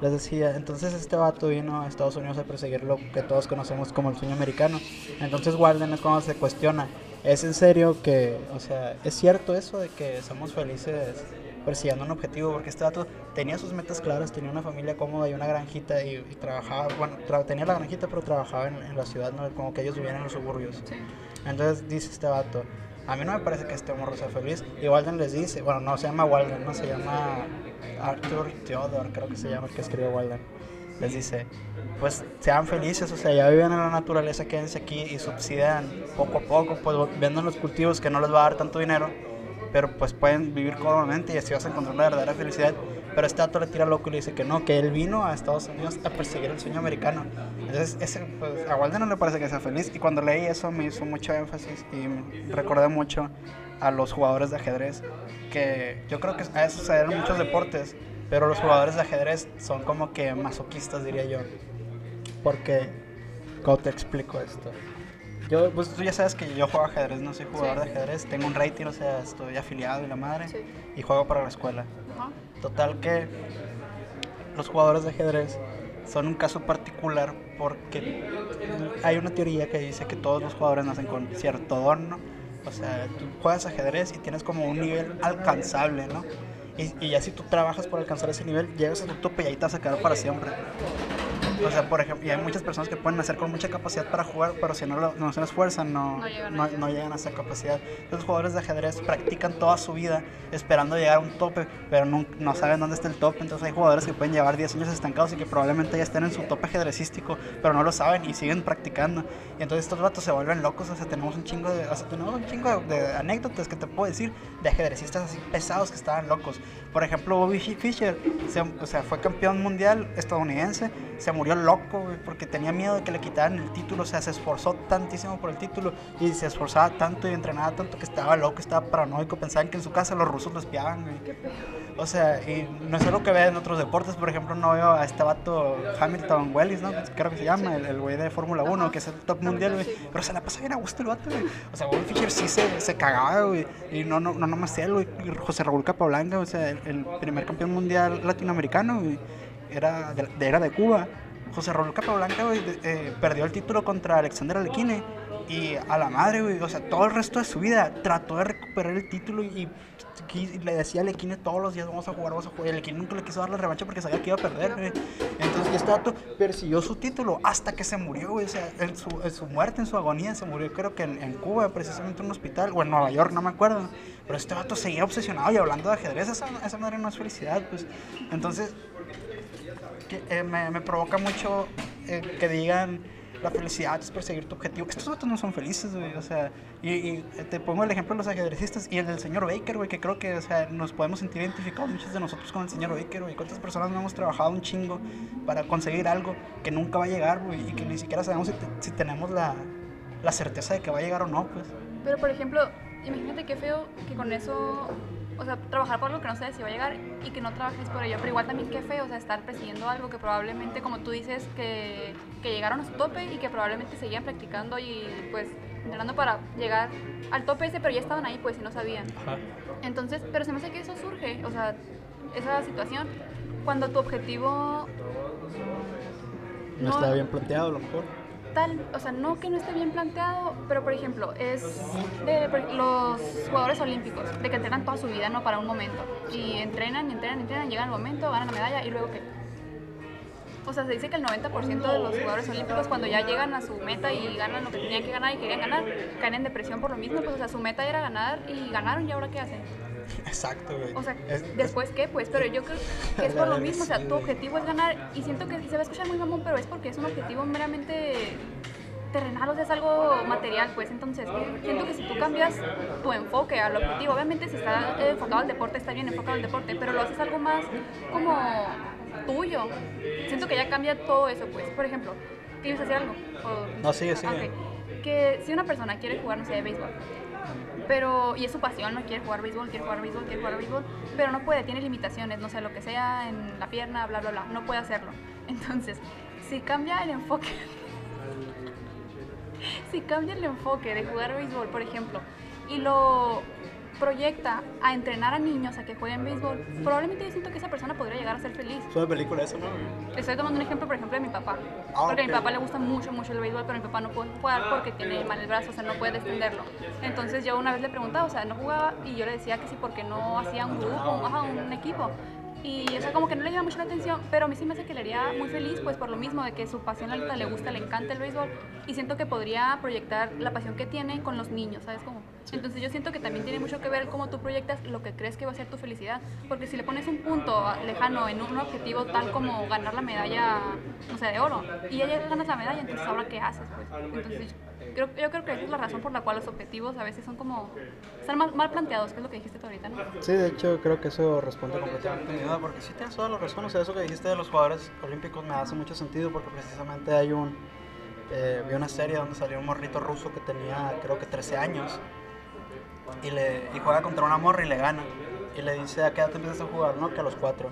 Les decía, entonces este vato vino a Estados Unidos a perseguir lo que todos conocemos como el sueño americano. Entonces Walden es cuando se cuestiona, ¿es en serio que, o sea, es cierto eso de que somos felices persiguiendo un objetivo? Porque este vato tenía sus metas claras, tenía una familia cómoda y una granjita y, y trabajaba, bueno, tra- tenía la granjita pero trabajaba en, en la ciudad, ¿no? como que ellos vivían en los suburbios. Sí. Entonces dice este vato, a mí no me parece que este morro sea feliz. Y Walden les dice, bueno, no se llama Walden, no se llama Arthur Theodore, creo que se llama el que escribió Walden. Les dice, pues sean felices, o sea, ya viven en la naturaleza, quédense aquí y subsidian poco a poco, pues venden los cultivos que no les va a dar tanto dinero, pero pues pueden vivir cómodamente y así vas a encontrar una verdadera felicidad. Pero este dato le tira loco y le dice que no, que él vino a Estados Unidos a perseguir el sueño americano. Entonces, ese, pues, a Walden no le parece que sea feliz. Y cuando leí eso me hizo mucho énfasis y recordé mucho a los jugadores de ajedrez. Que yo creo que a eso se deben muchos deportes, pero los jugadores de ajedrez son como que masoquistas, diría yo. Porque, ¿cómo te explico esto? Yo, pues tú ya sabes que yo juego ajedrez, no soy jugador Sí. de ajedrez, tengo un rating, o sea, estoy afiliado y la madre, Sí. y juego para la escuela. Ajá. Total que los jugadores de ajedrez son un caso particular porque hay una teoría que dice que todos los jugadores nacen con cierto don, ¿no? O sea, tú juegas ajedrez y tienes como un nivel alcanzable, ¿no? Y, y ya si tú trabajas por alcanzar ese nivel, llegas a tu tope y ahí te vas a quedar para siempre. O sea, por ejemplo, y hay muchas personas que pueden nacer con mucha capacidad para jugar, pero si no, lo- no se esfuerzan, no, No llegan a no, no llegan a esa capacidad. Los jugadores de ajedrez practican toda su vida esperando llegar a un tope, pero no, no saben dónde está el tope. Entonces hay jugadores que pueden llevar 10 años estancados y que probablemente ya estén en su tope ajedrecístico, pero no lo saben y siguen practicando. Y entonces estos vatos se vuelven locos. O sea, tenemos un chingo de, o sea, tenemos un chingo de, de anécdotas que te puedo decir de ajedrecistas así pesados que estaban locos. Por ejemplo, Bobby Fischer, se- o sea, fue campeón mundial estadounidense, se murió loco, güey, porque tenía miedo de que le quitaran el título, o sea, se esforzó tantísimo por el título y se esforzaba tanto y entrenaba tanto que estaba loco, estaba paranoico, pensaban que en su casa los rusos lo espiaban, güey. O sea, y no es algo que vea en otros deportes, por ejemplo, no veo a este vato Hamilton Wellis, ¿no? Creo que se llama, el güey de Fórmula 1, Ajá. que es el top mundial, güey. Pero se la pasa bien a gusto el vato, güey. O sea, Bobby Fischer sí se, se cagaba, güey. Y no, no, no nomás él, güey. Y José Raúl Capablanca, o sea, el, el primer campeón mundial latinoamericano, güey. Era de- era de Cuba. José Raúl Capablanca, güey, eh, perdió el título contra Alexander Alequine. Y a la madre, güey, o sea, todo el resto de su vida trató de recuperar el título y, y le decía a Alequine todos los días, vamos a jugar, vamos a jugar. Y Alequine nunca le quiso dar la revancha porque sabía que iba a perder, güey. Entonces, este dato persiguió su título hasta que se murió, güey. O sea, en su, en su muerte, en su agonía, se murió, creo que en, en Cuba, precisamente en un hospital, o en Nueva York, no me acuerdo. Pero este vato seguía obsesionado y hablando de ajedrez. Esa, esa madre no es felicidad, pues. Entonces, que, eh, me, me provoca mucho eh, que digan la felicidad es perseguir tu objetivo. Estos vatos no son felices, güey. O sea, y, y te pongo el ejemplo de los ajedrecistas y el del señor Baker, güey, que creo que, o sea, nos podemos sentir identificados muchos de nosotros con el señor Baker, güey. ¿Cuántas personas no hemos trabajado un chingo para conseguir algo que nunca va a llegar, güey? Y que ni siquiera sabemos si, te- si tenemos la, la certeza de que va a llegar o no, pues. Pero por ejemplo, imagínate qué feo que con eso, o sea, trabajar por algo que no sabes si va a llegar y que no trabajes por ello. Pero igual también qué feo, o sea, estar persiguiendo algo que probablemente, como tú dices, que, que llegaron a su tope y que probablemente seguían practicando y pues entrenando para llegar al tope ese, pero ya estaban ahí pues y no sabían. Entonces, pero se me hace que eso surge, o sea, esa situación, cuando tu objetivo No, No. está bien planteado, a lo mejor. O sea, no que no esté bien planteado, pero por ejemplo, es de los jugadores olímpicos, de que entrenan toda su vida, ¿no? Para un momento. Y entrenan, entrenan, entrenan, llega el momento, ganan la medalla y luego qué. O sea, se dice que el 90% de los jugadores olímpicos cuando ya llegan a su meta y ganan lo que tenían que ganar y querían ganar, caen en depresión por lo mismo, pues o sea, su meta era ganar y ganaron y ahora qué hacen. [LAUGHS] Exacto, güey. O sea, Es- es- después qué, pues, pero yo creo que es por lo mismo, o sea, tu objetivo es ganar y siento que sí se va a escuchar muy mamón, pero es porque es un objetivo meramente terrenal, o sea, es algo material, pues. Entonces, siento que si tú cambias tu enfoque al objetivo, obviamente si está enfocado al deporte, está bien enfocado al deporte, pero lo haces algo más como tuyo. Siento que ya cambia todo eso, pues. Por ejemplo, ¿quieres decir algo? O- No, sigue, sigue. ok. Que si una persona quiere jugar, no sé, de béisbol, pero, y es su pasión, no quiere jugar béisbol, quiere jugar béisbol, quiere jugar béisbol, pero no puede, tiene limitaciones, no sé, lo que sea, en la pierna, bla, bla, bla, no puede hacerlo. [LAUGHS] Entonces, si cambia el enfoque, [LAUGHS] si cambia el enfoque de jugar béisbol, por ejemplo, y lo proyecta a entrenar a niños a que jueguen béisbol, probablemente yo siento que esa persona podría llegar a ser feliz. Es una película eso, ¿no? Estoy tomando un ejemplo, por ejemplo, de mi papá. Ah, porque a mi papá le gusta mucho, mucho el béisbol, pero mi papá no puede jugar porque tiene mal el brazo, o sea, no puede extenderlo. Entonces yo una vez le preguntaba, o sea, no jugaba y yo le decía que sí, porque no hacía un grupo, un, un equipo. Y, o sea, como que no le llama mucho la atención, pero a mí sí me hace que le haría muy feliz, pues por lo mismo, de que su pasión neta le gusta, le encanta el béisbol. Y siento que podría proyectar la pasión que tiene con los niños, ¿sabes cómo? Entonces yo siento que también tiene mucho que ver cómo tú proyectas lo que crees que va a ser tu felicidad. Porque si le pones un punto lejano en un objetivo tal como ganar la medalla, no sé, de oro, y ya ganas la medalla, entonces ahora qué haces, pues. Entonces creo, yo creo que esa es la razón por la cual los objetivos a veces son como, están mal, mal planteados, que es lo que dijiste tú ahorita, ¿no? Sí, de hecho creo que eso responde completamente a mi duda, porque sí tienes toda la razón, o sea, eso que dijiste de los jugadores olímpicos me hace mucho sentido, porque precisamente hay un, eh, vi una serie donde salió un morrito ruso que tenía creo que 13 años, y, le, y juega contra una morra y le gana, y le dice, ¿a qué edad te empiezas a jugar? No, que a los 4.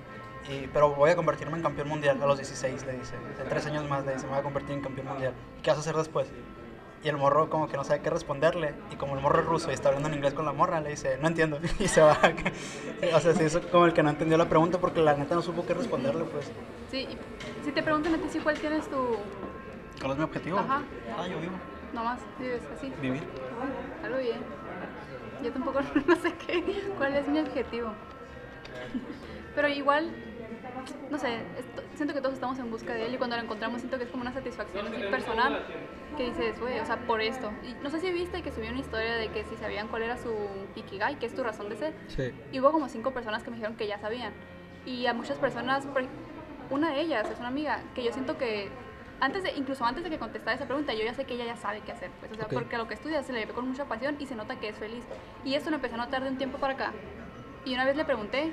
Y, pero voy a convertirme en campeón mundial a los 16, le dice. En tres años más le dice, me voy a convertir en campeón mundial. ¿Y qué vas a hacer después? Y el morro como que no sabe qué responderle. Y como el morro es ruso y está hablando en inglés con la morra, le dice, no entiendo. [LAUGHS] Y se va. o sea, sí, eso como el que no entendió la pregunta porque la neta no supo qué responderle, pues. Sí, y si te preguntan a ti si cuál tienes tu, ¿Cuál es mi objetivo? Ajá. Ah, yo vivo. nomás, vives así. Vivir. Algo bien. Yo tampoco [LAUGHS] no sé qué, cuál es mi objetivo. [LAUGHS] Pero igual, no sé, esto- siento que todos estamos en busca de él y cuando lo encontramos siento que es como una satisfacción así personal que dices, güey, o sea, por esto. Y no sé si viste que subió una historia de que si sabían cuál era su Ikigai, que es tu razón de ser. Sí. Y hubo como cinco personas que me dijeron que ya sabían. Y a muchas personas, una de ellas es una amiga, que yo siento que antes de, incluso antes de que contestara esa pregunta, yo ya sé que ella ya sabe qué hacer. Pues, o sea, Ok. porque lo que estudia se le ve con mucha pasión y se nota que es feliz. Y esto lo empecé a notar de un tiempo para acá. Y una vez le pregunté,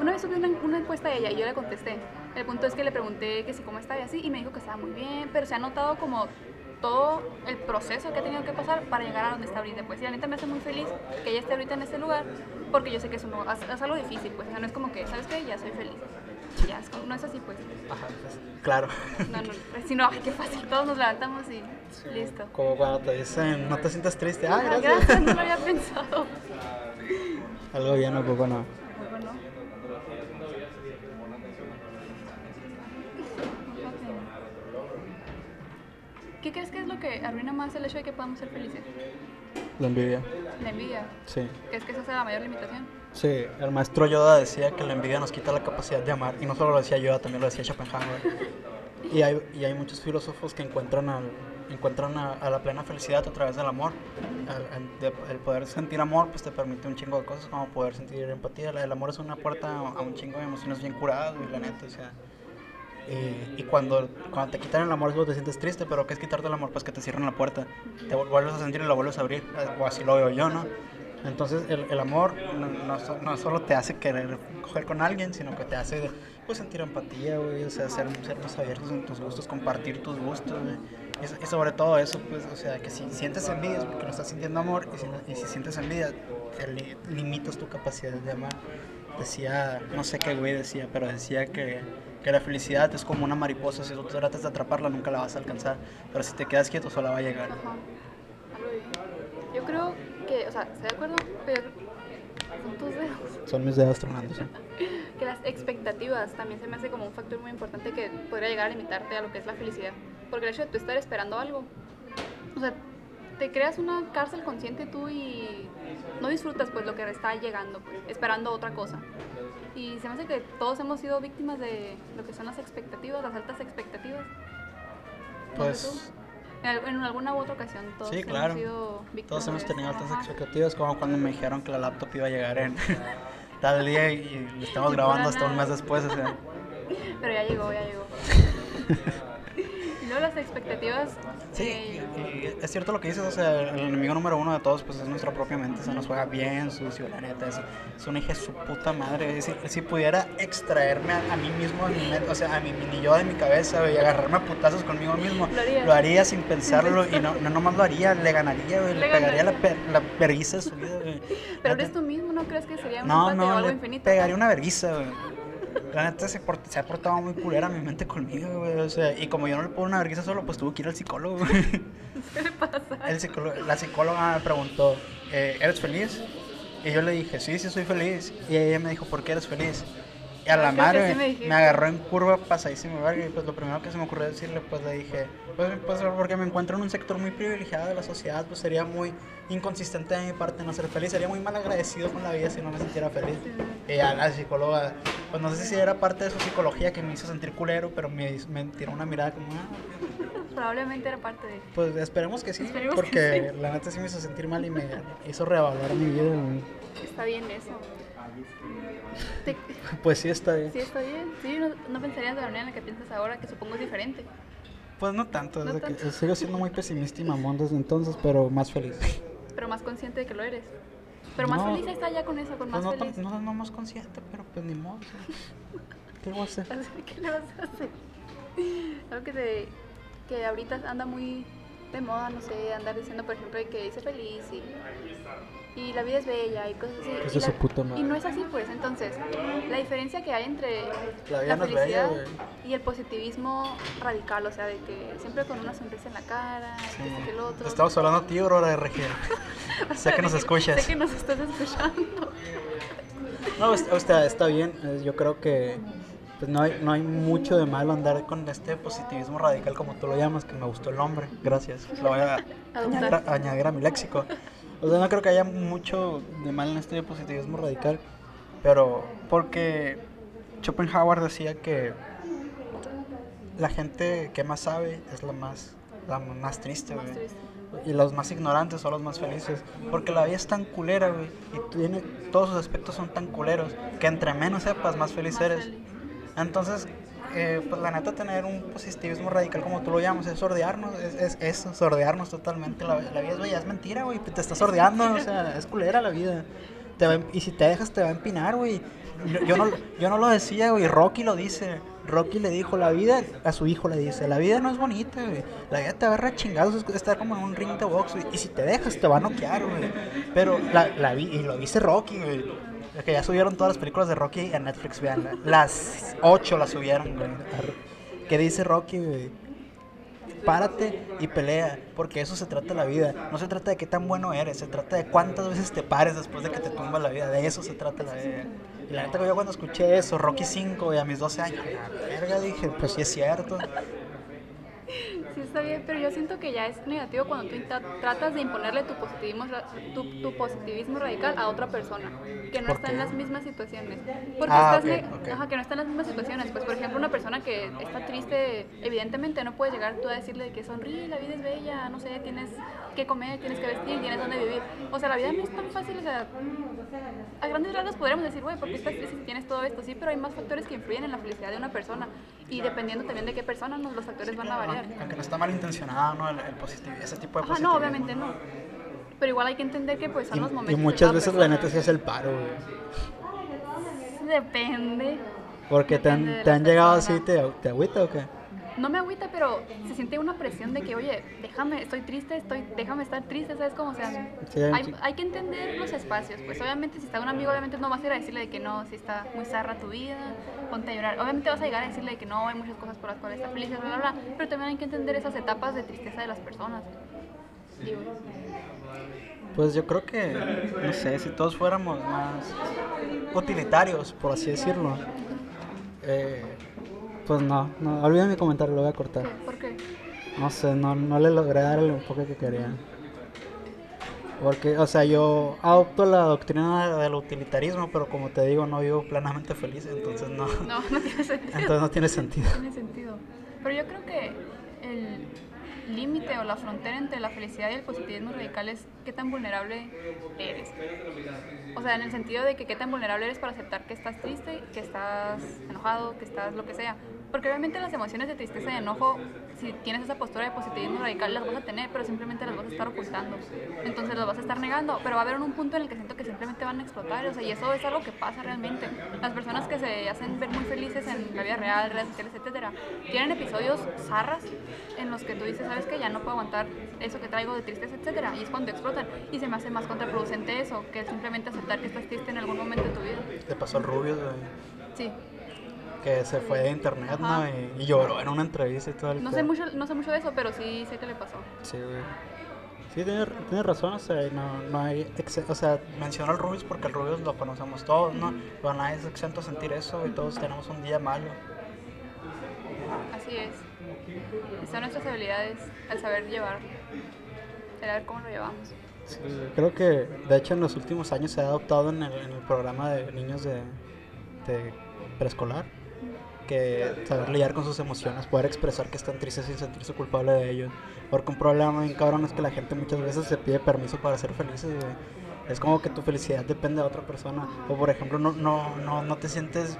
una vez subí una, una encuesta a ella y yo le contesté. El punto es que le pregunté que si cómo estaba y así, y me dijo que estaba muy bien, pero se ha notado como todo el proceso que ha tenido que pasar para llegar a donde está ahorita. Pues y la neta me hace muy feliz que ella esté ahorita en este lugar, porque yo sé que es, un, es, algo difícil, pues. O sea, no es como que, ¿sabes qué? Ya soy feliz. Ya, es como- no es así, pues. Ajá, pues, claro. No, no, sino, ay, qué fácil. Todos nos levantamos y listo. Como cuando te dicen, no te sientas triste. Ah, gracias. gracias, no lo había pensado. [LAUGHS] Algo bien no. Muy bueno. ¿Qué crees que es lo que arruina más el hecho de que podamos ser felices? La envidia. La envidia. Sí. ¿Crees que esa es la mayor limitación? Sí, el maestro Yoda decía que la envidia nos quita la capacidad de amar. Y no solo lo decía Yoda, también lo decía Schopenhauer. [LAUGHS] Y hay, y hay muchos filósofos que encuentran, al, encuentran a, a la plena felicidad a través del amor. Al- de- el poder sentir amor pues te permite un chingo de cosas, como poder sentir empatía. El amor es una puerta a, un chingo de emociones bien curadas, güey, la neta. O sea, y, y cuando, cuando te quitan el amor cuando te sientes triste, pero ¿qué es quitarte el amor? Pues que te cierran la puerta. Te vu- vuelves a sentir y la vuelves a abrir. O así lo veo yo, ¿no? Entonces el, el amor no, no no solo te hace querer coger con alguien, sino que te hace pues, sentir empatía, güey, o sea, ser, ser más abiertos en tus gustos, compartir tus gustos, güey. Y, y sobre todo eso, pues, o sea, que si sientes envidia es porque no estás sintiendo amor y si, y si sientes envidia, li- limitas tu capacidad de amar. Decía, no sé qué güey decía, pero decía que, que la felicidad es como una mariposa, si tú tratas de atraparla nunca la vas a alcanzar, pero si te quedas quieto sola va a llegar. Ajá. Yo creo que, o sea, estoy de acuerdo, pero son tus dedos. Son mis dedos tronándose. [LAUGHS] Que las expectativas también se me hace como un factor muy importante que podría llegar a limitarte a lo que es la felicidad. Porque el hecho de tú estar esperando algo, o sea, te creas una cárcel consciente tú y no disfrutas pues lo que está llegando, pues, esperando otra cosa. Y se me hace que todos hemos sido víctimas de lo que son las expectativas, las altas expectativas. Pues. En, al- en alguna u otra ocasión todos Sí, hemos claro. sido víctimas Todos hemos tenido altas Ajá. expectativas, como cuando me dijeron que la laptop iba a llegar en [LAUGHS] tal día y lo estamos Y grabando hasta un mes nada. después, o sea. [LAUGHS] Pero ya llegó, ya llegó. [LAUGHS] las expectativas. Sí, eh, es cierto lo que dices, o sea, el enemigo número uno de todos pues es nuestra propia mente, se nos juega bien sucio, la neta, es, es una hija de su puta madre, si, si pudiera extraerme a, a mí mismo, a mi mente, o sea, a mi mini yo de mi cabeza, y agarrarme a putazos conmigo mismo, Lo harías. lo haría sin pensarlo y no, no nomás lo haría, le ganaría, le, Le pegaría la, per- la vergüenza de su vida, pero eres tú mismo, ¿no crees que sería un No, o no, algo infinito? pegaría una vergüenza, güey. La neta se, ha portado muy culera mi mente conmigo, güey. O sea, y como yo no le pongo una vergüenza solo, pues tuve que ir al psicólogo, güey. ¿Qué le pasa? El psicólogo- la psicóloga me preguntó, eh, ¿eres feliz? Y yo le dije, sí, sí, soy feliz. Y ella me dijo, ¿por qué eres feliz? Y a la madre sí me me, agarró en curva pasadísima verga y pues lo primero que se me ocurrió decirle pues le dije pues, pues porque me encuentro en un sector muy privilegiado de la sociedad pues sería muy inconsistente de mi parte no ser feliz sería muy mal agradecido con la vida si no me sintiera feliz y a la psicóloga pues no sé si era parte de su psicología que me hizo sentir culero pero me, me tiró una mirada como ah, [LAUGHS] Probablemente era parte de. pues esperemos que sí Esperemos que porque la neta sí me hizo sentir mal y me hizo reevaluar mi vida. Está bien eso. Te- [LAUGHS] pues sí está bien Sí, está bien. Sí, no, no pensarías de la manera en la que piensas ahora, que supongo es diferente. pues no tanto, No que- tanto. sigo siendo muy pesimista y mamón desde entonces pero más feliz Pero más consciente de que lo eres. Pero más No. feliz está ya con eso, con más Pues no, tan- feliz. no, no más consciente, pero pues ni modo. ¿Qué voy a hacer? [LAUGHS] ¿Qué le vas a hacer? Algo que, te, que ahorita anda muy de moda, no sé, andar diciendo, por ejemplo, de que dice feliz y, y la vida es bella y cosas así. Es y, la- su puta madre. y no es así, pues. Entonces, la diferencia que hay entre La bella, felicidad güey. y el positivismo radical, o sea, de que siempre con una sonrisa en la cara, que esto, que el otro. Estamos hablando a ti, Aurora [LAUGHS] de Regina. sé que nos escuchas. Sé que nos estás escuchando. No, est- o sea, está bien. eh, Yo creo que pues no hay, no hay mucho de malo andar con este positivismo radical, como tú lo llamas, que me gustó el nombre. Gracias. Lo voy a añadir a, añadir a mi léxico. O sea, no creo que haya mucho de mal en este positivismo radical, pero porque Schopenhauer decía que la gente que más sabe es la más, la más triste, güey. Y los más ignorantes son los más felices. Porque la vida es tan culera, güey. Y tiene, todos sus aspectos son tan culeros. Que entre menos sepas, más feliz eres. Entonces, eh, pues la neta, tener un positivismo radical, como tú lo llamas, es sordearnos. Es, es eso, sordearnos totalmente. La, vida es es mentira, güey. Te estás sordeando, o sea, es culera la vida. Y si te dejas, te va a empinar, güey. Yo, no, yo no lo decía, güey. Rocky lo dice. Rocky le dijo, la vida, a su hijo le dice, la vida no es bonita, güey. La vida te va a agarrar chingados, es estar como en un ring de box, güey. Y si te dejas, te va a noquear, güey. Pero la, la y lo dice Rocky, güey. Que ya subieron todas las películas de Rocky a Netflix, vean. Las ocho las subieron, güey. ¿Qué dice Rocky, güey? Párate y pelea, porque eso se trata la vida. No se trata de qué tan bueno eres, se trata de cuántas veces te pares después de que te tumba la vida. De eso se trata la vida. Y la neta, yo cuando escuché eso, Rocky 5, y a mis 12 años, la verga, dije, pues sí es cierto. Sí, está bien, pero yo siento que ya es negativo cuando tú tratas de imponerle tu positivismo, tu, tu positivismo radical a otra persona que no ¿Por está qué? en las mismas situaciones. Porque Ah, estás ok, ne- ok. Ajá, que no está en las mismas situaciones. Pues, por ejemplo, una persona que está triste, evidentemente no puedes llegar tú a decirle que sonríe, la vida es bella, no sé, tienes que comer, tienes que vestir, tienes dónde vivir. O sea, la vida no es tan fácil, o sea, a grandes rasgos podríamos decir, güey, ¿por qué estás triste si tienes todo esto? Sí, pero hay más factores que influyen en la felicidad de una persona. Y dependiendo también de qué persona, no, los factores van a variar. Aunque no está malintencionado, ¿no? El, el positivo, ese tipo de Ajá, positivismo. no, obviamente no. Pero igual hay que entender que pues son los Y, y momentos. de muchas veces la persona. neta sí es el paro, güey. Depende. Porque te Depende han, de te la han llegado así, te, te agüita o qué? No me agüita, pero se siente una presión de que, oye, déjame, estoy triste, estoy, déjame estar triste, ¿sabes cómo? O sea, Sí, hay, hay que entender los espacios. Pues obviamente si está un amigo, obviamente no vas a ir a decirle de que no, si está muy zarra tu vida, ponte a llorar. Obviamente vas a llegar a decirle de que no, hay muchas cosas por las cuales estar feliz, bla, bla, bla. Pero también hay que entender esas etapas de tristeza de las personas. Digo, Pues yo creo que, no sé, si todos fuéramos más utilitarios, por así decirlo, eh, pues no, no, olviden mi comentario, lo voy a cortar. ¿por qué? No sé, no, no le logré dar el enfoque que quería. Porque, o sea, yo adopto la doctrina del utilitarismo, pero como te digo, no vivo plenamente feliz, entonces no, No, no tiene sentido. entonces no tiene sentido. tiene sentido. Pero yo creo que el límite o la frontera entre la felicidad y el positivismo radical es qué tan vulnerable eres. O sea, en el sentido de que qué tan vulnerable eres para aceptar que estás triste, que estás enojado, que estás lo que sea. Porque obviamente las emociones de tristeza y enojo si tienes esa postura de positivismo radical, las vas a tener, pero simplemente las vas a estar ocultando. Entonces las vas a estar negando, pero va a haber un punto en el que siento que simplemente van a explotar, o sea, y eso es algo que pasa realmente. Las personas que se hacen ver muy felices en la vida real, redes sociales, etcétera, tienen episodios zarras en los que tú dices, ¿sabes qué? Ya no puedo aguantar eso que traigo de tristeza, etcétera, y es cuando explotan. Y se me hace más contraproducente eso, que simplemente aceptar que estás triste en algún momento de tu vida. Te pasó el rubio, Sí. Que se fue de internet, ¿no? Y, y lloró en una entrevista y todo el No sé, mucho, no sé mucho de eso, pero sí sé que le pasó. Sí, güey. Sí, tiene, tiene razón, o sea, no, no hay... O sea, menciono al Rubius porque el Rubius lo conocemos todos, ¿no? Pero nadie es exento a sentir eso y todos tenemos un día malo. Así es. Son nuestras habilidades al saber llevar, el saber cómo lo llevamos. Sí, creo que de hecho en los últimos años se ha adoptado en el, en el programa de niños de, de preescolar que saber lidiar con sus emociones, poder expresar que están tristes sin sentirse culpable de ello. Porque un problema bien cabrón es que la gente muchas veces se pide permiso para ser felices, güey. Es como que tu felicidad depende de otra persona. O por ejemplo, no, no, no, no te sientes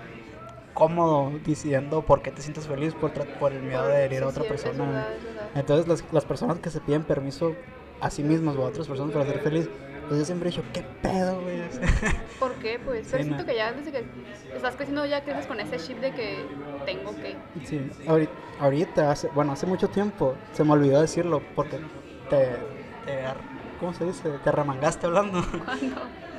cómodo diciendo por qué te sientes feliz por, por el miedo de herir a otra persona. Entonces las, las personas que se piden permiso a sí mismos o a otras personas para ser feliz, pues yo siempre he dicho, ¿qué pedo, güey? [LAUGHS] ¿Por qué? Pues pero siento que ya desde que estás creciendo ya creces con ese chip de que tengo que. sí, ahorita, hace, bueno, hace mucho tiempo, se me olvidó decirlo porque te, te ¿cómo se dice? Te remangaste hablando. [LAUGHS] Cuando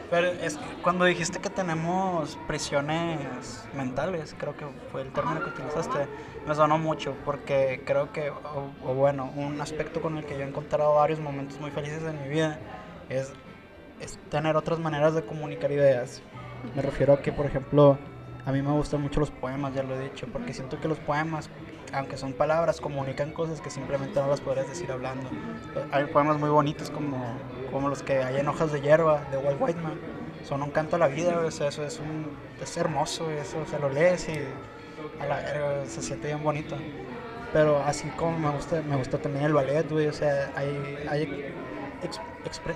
Pero es que cuando dijiste que tenemos prisiones mentales, creo que fue el término que utilizaste, me sonó mucho porque creo que, o, o bueno, un aspecto con el que yo he encontrado varios momentos muy felices en mi vida es, es tener otras maneras de comunicar ideas. Me refiero a que, por ejemplo, a mí me gustan mucho los poemas, ya lo he dicho, porque siento que los poemas, aunque son palabras, comunican cosas que simplemente no las podrías decir hablando. Hay poemas muy bonitos como, como los que hay en Hojas de Hierba, de Walt Whiteman. Son un canto a la vida, o sea, eso es, un, es hermoso, eso se lo lees y a la se siente bien bonito. Pero así como me gusta, me gusta también el ballet, güey, o sea, hay, hay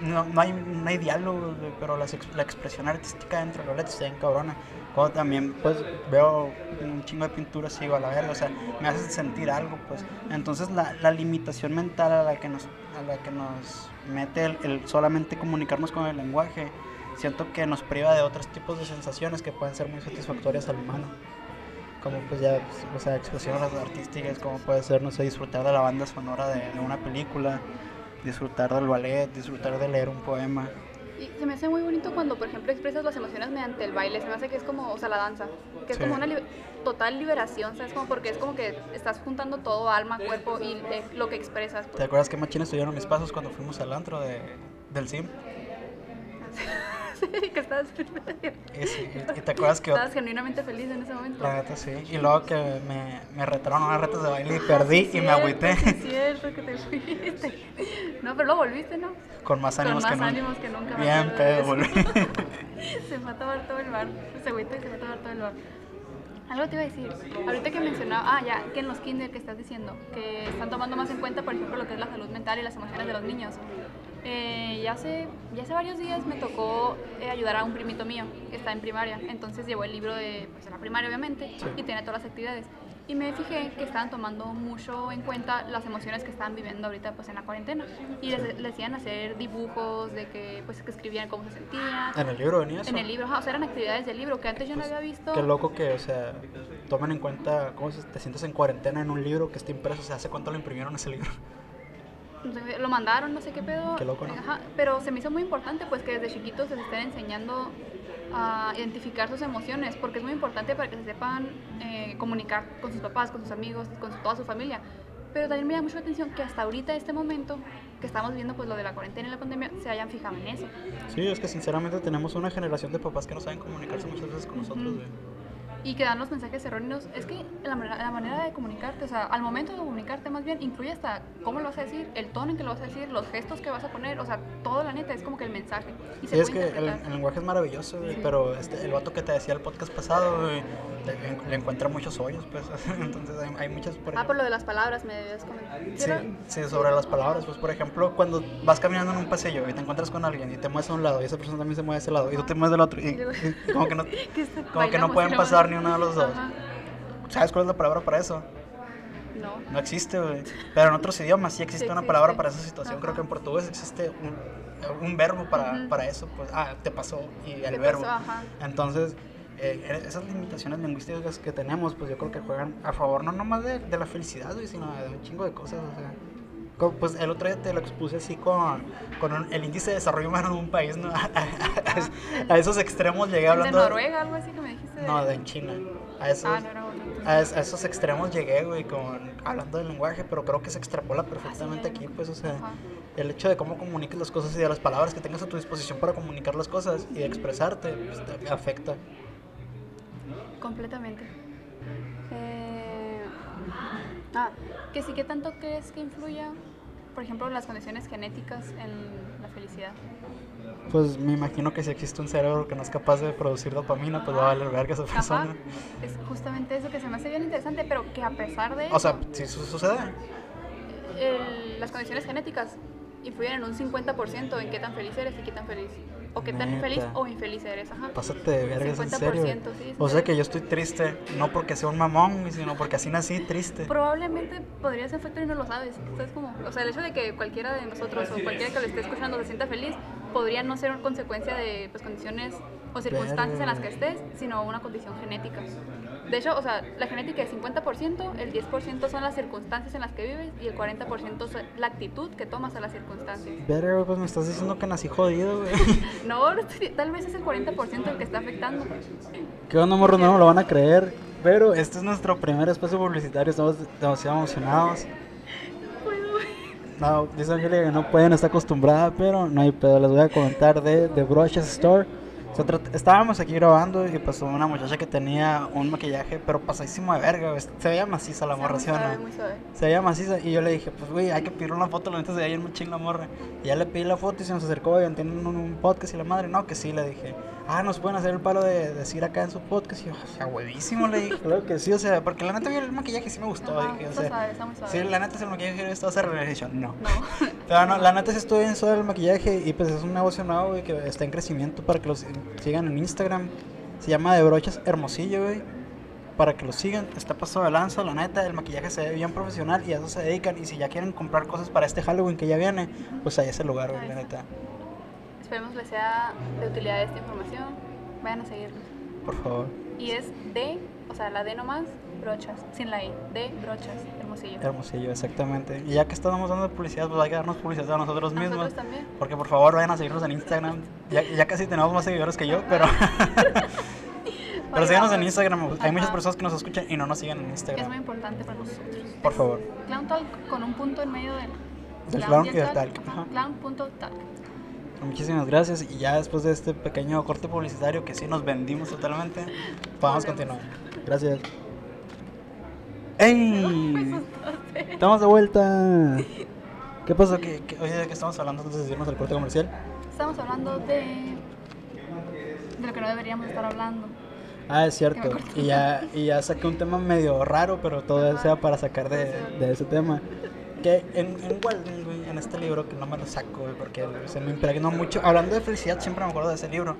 no, no hay, no hay diálogo, pero las la expresión artística dentro del ballet está bien cabrona. Como también, pues, veo un chingo de pinturas y a la verga, o sea, me hace sentir algo, pues. Entonces, la, la limitación mental a la que nos, a la que nos mete el, el solamente comunicarnos con el lenguaje, siento que nos priva de otros tipos de sensaciones que pueden ser muy satisfactorias al humano como pues ya, pues, o sea, expresiones artísticas, como puede ser, no sé, disfrutar de la banda sonora de, de una película, disfrutar del ballet, disfrutar de leer un poema. Y se me hace muy bonito cuando, por ejemplo, expresas las emociones mediante el baile. Se me hace que es como, o sea, la danza, que es como una libe- total liberación, ¿sabes? Como porque es como que estás juntando todo, alma, cuerpo y eh, lo que expresas. pues. ¿Te acuerdas qué machines estuvieron mis pasos cuando fuimos al antro de, del CIM? [LAUGHS] que Y, sí, y- y te acuerdas que estabas genuinamente feliz en ese momento. la neta sí, y luego que me, me retaron unas retas de baile y perdí y me agüité Es [LAUGHS] cierto que te fuiste. No, pero luego volviste, ¿no? con más Con ánimos más que nunca. ánimos que nunca. Bien eso. volví. [LAUGHS] se fue a tomar todo el bar. Se agüitó y se fue a tomar todo el bar. Algo te iba a decir. Ahorita que mencionaba, ah, ya, que en los kinder que estás diciendo, que están tomando más en cuenta, por ejemplo, lo que es la salud mental y las emociones de los niños. Eh, ya, hace, ya hace varios días me tocó eh, ayudar a un primito mío que está en primaria. Entonces llevó el libro de, pues, de la primaria, obviamente, Sí. y tiene todas las actividades. Y me fijé que estaban tomando mucho en cuenta las emociones que estaban viviendo ahorita pues en la cuarentena. Y les, les hacían hacer dibujos de que pues que escribían cómo se sentían. En el libro venía eso. En el libro, o sea, eran actividades del libro que antes yo no había visto. Qué loco que, o sea, tomen en cuenta cómo se- te sientes en cuarentena en un libro que está impreso. O sea, ¿hace cuánto lo imprimieron ese libro? Lo mandaron, no sé qué pedo. Qué loco, ¿no? Ajá, pero se me hizo muy importante pues que desde chiquitos se les estén enseñando a identificar sus emociones, porque es muy importante para que se sepan eh, comunicar con sus papás, con sus amigos, con su- toda su familia. Pero también me llama mucho la atención que hasta ahorita, este momento, que estamos viviendo pues lo de la cuarentena y la pandemia, se hayan fijado en eso. Sí, es que sinceramente tenemos una generación de papás que no saben comunicarse muchas veces con nosotros, Ujú. güey. Y que dan los mensajes erróneos. Es que la, manera- la manera de comunicarte, o sea, al momento de comunicarte más bien, incluye hasta cómo lo vas a decir, el tono en que lo vas a decir, los gestos que vas a poner, o sea, todo la neta es como que el mensaje. Y se Sí, es que el, lenguaje es maravilloso, pero este, el vato que te decía el podcast pasado, le, le encuentra muchos hoyos, pues. [LAUGHS] Entonces hay, hay muchas, por Ah, por lo de las palabras me debías comentar. ¿Sí Sí, sobre las palabras. Pues, por ejemplo, cuando vas caminando en un pasillo y te encuentras con alguien y te mueves a un lado y esa persona también se mueve a ese lado y tú te mueves del otro y, como que no, [LAUGHS] como que no pueden pasar ni uno de los dos. Ajá. ¿Sabes cuál es la palabra para eso? No. No existe, güey. Pero en otros idiomas sí existe Sí una palabra para esa situación. Ajá. Creo que en portugués existe un, un verbo para, para eso. Pues, ah, te pasó y el ¿Qué verbo. pasó? Ajá. Entonces, eh, esas limitaciones lingüísticas que tenemos, pues yo creo que juegan a favor no nomás de, de la felicidad, güey, sino de un chingo de cosas. O sea, pues el otro día te lo expuse así con, con el índice de desarrollo humano de un país, ¿no? [LAUGHS] A, a- a esos extremos llegué ¿De hablando. Noruega, algo así que me dijiste? No, de China. A esos, Ah, no era a, es- a esos extremos llegué, güey, con, hablando del lenguaje, pero creo que se extrapola perfectamente Ah, aquí, pues, o sea, el hecho de cómo comuniques las cosas y de las palabras que tengas a tu disposición para comunicar las cosas y de expresarte, pues, te afecta. Completamente. Eh, ah, que sí, ¿qué tanto crees que influya, por ejemplo, las condiciones genéticas en la felicidad? Pues me imagino que si existe un cerebro que no es capaz de producir dopamina, pues va a valer verga esa Ajá, persona. es justamente eso que se me hace bien interesante, pero que a pesar de O sea, si eso sucede, el- las condiciones genéticas influyen en un 50% en qué tan feliz eres y qué tan feliz, o qué tan feliz o infeliz eres, ajá. pásate de vergas en serio. 50%, sí, O sea que yo estoy triste, no porque sea un mamón, sino porque así nací triste. Probablemente podría ser factor y no lo sabes. ¿sabes cómo? O sea, el hecho de que cualquiera de nosotros o cualquiera que lo esté escuchando se sienta feliz podría no ser una consecuencia de pues, condiciones o circunstancias en las que estés, sino una condición genética. De hecho, o sea, la genética es 50%, el 10% son las circunstancias en las que vives y el 40% es la actitud que tomas a las circunstancias. Güey, pues me estás diciendo que nací jodido, güey. [LAUGHS] No, tal vez es el 40% el que está afectando. ¿Qué onda, morro? No me lo van a creer. Pero este es nuestro primer espacio publicitario, estamos demasiado emocionados. No, dice Angélica que no pueden, está acostumbrada, pero no hay pedo. Les voy a comentar de The Brushes Store. Estábamos aquí grabando y pasó una muchacha que tenía un maquillaje, pero pasadísimo de verga, güey. Se veía maciza la morra, muy ¿sí o no? muy suave. Se veía maciza y yo le dije, pues güey, hay que pedirle una foto, la neta se veía bien machín la morra. Y ya le pedí la foto y se nos acercó y tienen un, un podcast y la madre, no, que sí, le dije. Ah, nos pueden hacer el palo de decir acá en su podcast. Y yo, o sea, huevísimo, le dije. [LAUGHS] Claro que sí, o sea, porque la neta vi el maquillaje y sí me gustó. Ajá, dije, o está sea, suave, está muy suave. Sí, la neta es el maquillaje que estaba hacer yo, no. No. [LAUGHS] Pero no, la neta sí estoy en sobre el maquillaje y pues es un negocio nuevo, güey, que está en crecimiento para que los sigan en Instagram. Se llama De Brochas Hermosillo, güey. Para que lo sigan, está pasado de lanza, la neta, el maquillaje se ve bien profesional y a eso se dedican. Y si ya quieren comprar cosas para este Halloween que ya viene, pues ahí es el lugar, güey, la neta. Esperemos les sea de utilidad esta información. Vayan a seguirlos. Por favor. Y es de, o sea, la D nomás, brochas, sin la I, de brochas, hermosillo. Hermosillo, exactamente. Y ya que estamos dando publicidad, pues hay que darnos publicidad a nosotros mismos. Nosotros también. Porque por favor vayan a seguirnos en Instagram. Ya, ya casi tenemos más seguidores que yo, pero. [LAUGHS] pero síganos en. Instagram. Hay muchas personas que nos escuchan y no nos siguen en Es muy Instagram. importante para nosotros. Por favor. Clown Talk con un punto en medio del, Del clown y del talk. Ajá. Clown.talk. Muchísimas gracias. Y ya después de este pequeño corte publicitario que sí nos vendimos totalmente, podemos continuar. Gracias. ¡Ey! [LAUGHS] Estamos de vuelta. ¿Qué pasó? ¿Qué, qué- oye, ¿de qué estamos hablando antes de irnos al corte comercial? Estamos hablando de, de lo que no deberíamos estar hablando. Ah, es cierto. Y ya, y ya saqué un tema medio raro, pero todo Ajá. sea para sacar de, de ese tema. Que en, en Walden, güey, en este libro, que no me lo saco, güey, porque se me impregnó mucho. Hablando de felicidad, siempre me acuerdo de ese libro.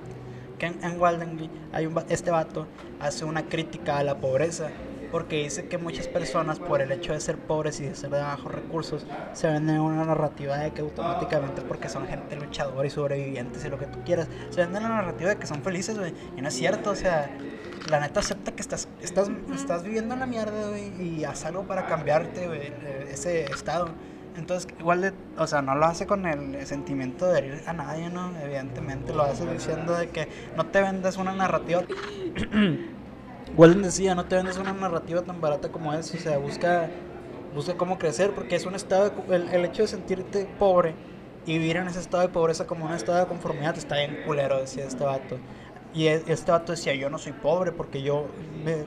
Que en, en Walden, güey, hay un, este vato hace una crítica a la pobreza. Porque dice que muchas personas, por el hecho de ser pobres y de ser de bajos recursos, se venden una narrativa de que automáticamente porque son gente luchadora y sobrevivientes y lo que tú quieras, se venden la narrativa de que son felices, güey. Y no es cierto, o sea, la neta acepta que estás, estás, estás viviendo en la mierda, güey, y haz algo para cambiarte, güey, eh, ese estado. Entonces, igual, de, o sea, no lo hace con el sentimiento de herir a nadie, ¿no? Evidentemente lo hace diciendo de que no te vendes una narrativa. [CLEARS THROAT] Walden decía, no te vendes una narrativa tan barata como es, o sea, busca, busca cómo crecer, porque es un estado, de el, el hecho de sentirte pobre y vivir en ese estado de pobreza como un estado de conformidad está bien culero, decía este vato. Y e- este vato decía, yo no soy pobre porque yo me,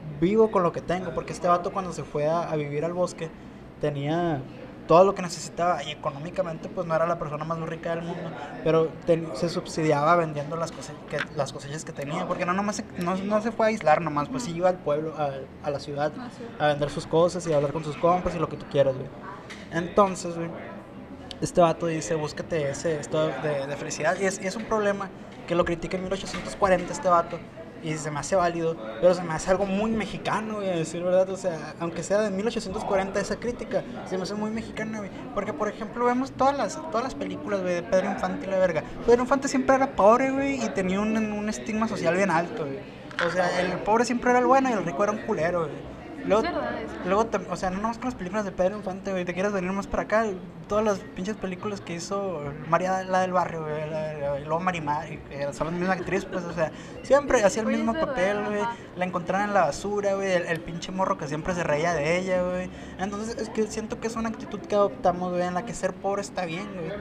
vivo con lo que tengo, porque este vato cuando se fue a vivir al bosque tenía todo lo que necesitaba y económicamente pues no era la persona más rica del mundo, pero se subsidiaba vendiendo las, cose- que, las cosechas que tenía, porque no, nomás se, no, no se fue a aislar nomás, pues sí iba al pueblo, a, a la ciudad, Ah, a vender sus cosas y a hablar con sus compas y lo que tú quieras, güey. Entonces, güey, este vato dice, búscate ese estado de, de felicidad. Y es, y es un problema que lo critica en 1840 este vato, y se me hace válido, pero se me hace algo muy mexicano, güey, a decir verdad, o sea, aunque sea de 1840 esa crítica, se me hace muy mexicana, güey, porque por ejemplo vemos todas las, todas las películas, güey, de Pedro Infante y la verga, Pedro Infante siempre era pobre, güey, y tenía un, un estigma social bien alto, güey, o sea, el pobre siempre era el bueno y el rico era un culero, güey. Luego, Es verdad eso. luego te- o sea, no nomás con las películas de Pedro Infante, güey, te quieres venir más para acá, todas las pinches películas que hizo María la del barrio, güey, la- la- y luego Marimar, que son la misma actriz, pues, o sea, siempre hacía el Oye, mismo verdad, papel, güey, ajá. la encontraron en la basura, güey, el, el pinche morro que siempre se reía de ella, güey, entonces es que siento que es una actitud que adoptamos, güey, en la que ser pobre está bien, güey,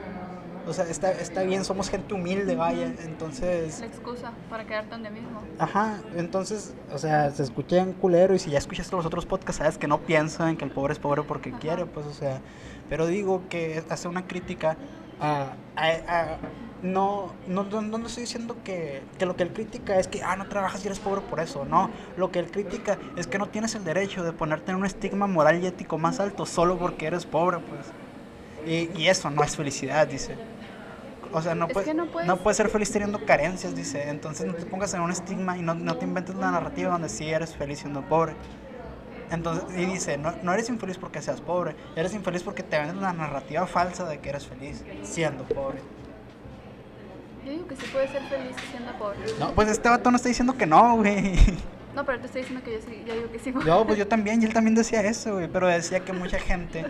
o sea, está, está bien, somos gente humilde, vaya, entonces... La excusa para quedarte donde mismo. Ajá, entonces, o sea, se escucha en culero y si ya escuchaste los otros podcasts, sabes que no piensan que el pobre es pobre porque Ajá. quiere, pues, o sea, pero digo que hace una crítica a... a- a- no, no, no, no estoy diciendo que, que lo que él critica es que, ah, no trabajas y eres pobre por eso, no, lo que él critica es que no tienes el derecho de ponerte en un estigma moral y ético más alto solo porque eres pobre, pues, y, y eso no es felicidad, dice. O sea, no, Es puedes, que no no, puedes- puedes ser feliz teniendo carencias, dice. Entonces no te pongas en un estigma y no, no te inventes una narrativa donde sí eres feliz siendo pobre. Entonces, y dice, no, no eres infeliz porque seas pobre, eres infeliz porque te venden una narrativa falsa de que eres feliz siendo pobre. Yo digo que sí puedes ser feliz siendo pobre. No, pues este vato no está diciendo que no, güey. [LAUGHS] No, pero te estoy diciendo que yo sí, yo digo que sí. No, pues yo también, y él también decía eso, güey, pero decía que mucha gente,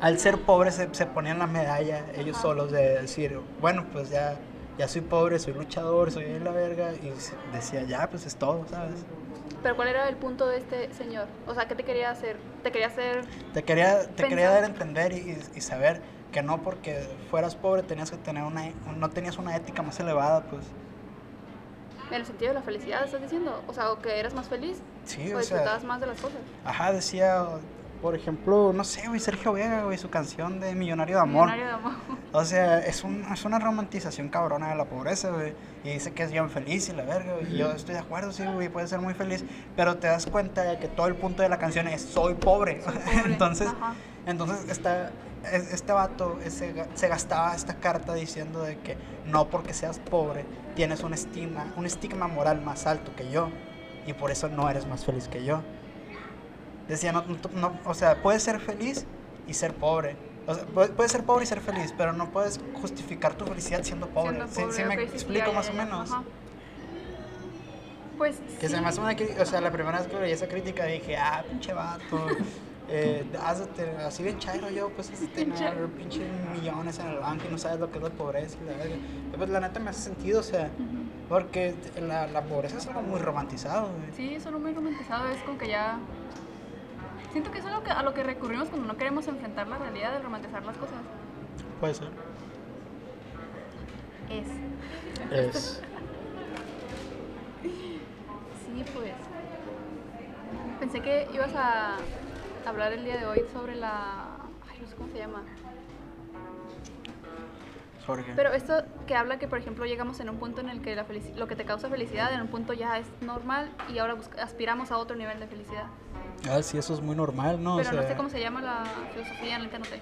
al ser pobre, se, se ponían la medalla ellos Ajá. solos de decir, bueno, pues ya, ya soy pobre, soy luchador, soy la verga, y decía, ya, pues es todo, ¿sabes? Pero ¿cuál era el punto de este señor? O sea, ¿qué te quería hacer? ¿Te quería hacer Te quería, te quería dar a entender y, y- y saber que no porque fueras pobre tenías que tener una, no tenías una ética más elevada, pues. en el sentido de la felicidad, estás diciendo? O sea, o que eras más feliz Sí, o o sea, disfrutabas más de las cosas. ajá, decía, por ejemplo, no sé, güey, Sergio Vega, güey, su canción de Millonario de Amor. Millonario de amor. O sea, es, un, es una romantización cabrona de la pobreza, güey. Y dice que es bien feliz y la verga, güey. Y yo estoy de acuerdo, sí, güey, puede ser muy feliz. Pero te das cuenta de que todo el punto de la canción es soy pobre. Soy [LAUGHS] pobre, entonces, ajá. entonces esta, es- este vato ese se gastaba esta carta diciendo de que no porque seas pobre tienes un estigma, un estigma moral más alto que yo. Y por eso no eres más feliz que yo. Decía, no, no- no- o sea, puedes ser feliz y ser pobre. O sea, puedes, ser pobre y ser feliz, pero no puedes justificar tu felicidad siendo pobre. Siendo ¿Sí, pobre, sí me ok, sí, sí, explico ya, ya, más o menos? ajá. Pues Que se sí. me hace una o sea, la primera vez que leí esa crítica dije, ah, pinche vato, eh, hazte así bien chairo yo, pues es tener pinche millones en el banco y no sabes lo que es la pobreza y la verga. Y pues la neta me hace sentido, o sea, Ujú. porque la, la pobreza es algo muy romantizado, güey. Sí, eso no muy romantizado, es como que ya... Siento que es algo que, a lo que recurrimos cuando no queremos enfrentar la realidad de romantizar las cosas. Puede ser. Es. Es. [LAUGHS] Sí, pues. Pensé que ibas a hablar el día de hoy sobre la... Ay, no sé cómo se llama. Pero esto que habla que, por ejemplo, llegamos en un punto en el que la lo que te causa felicidad, en un punto ya es normal y ahora aspiramos a otro nivel de felicidad. Ah, sí, eso es muy normal, ¿no? O Pero no sé cómo se llama la filosofía, neta no sé.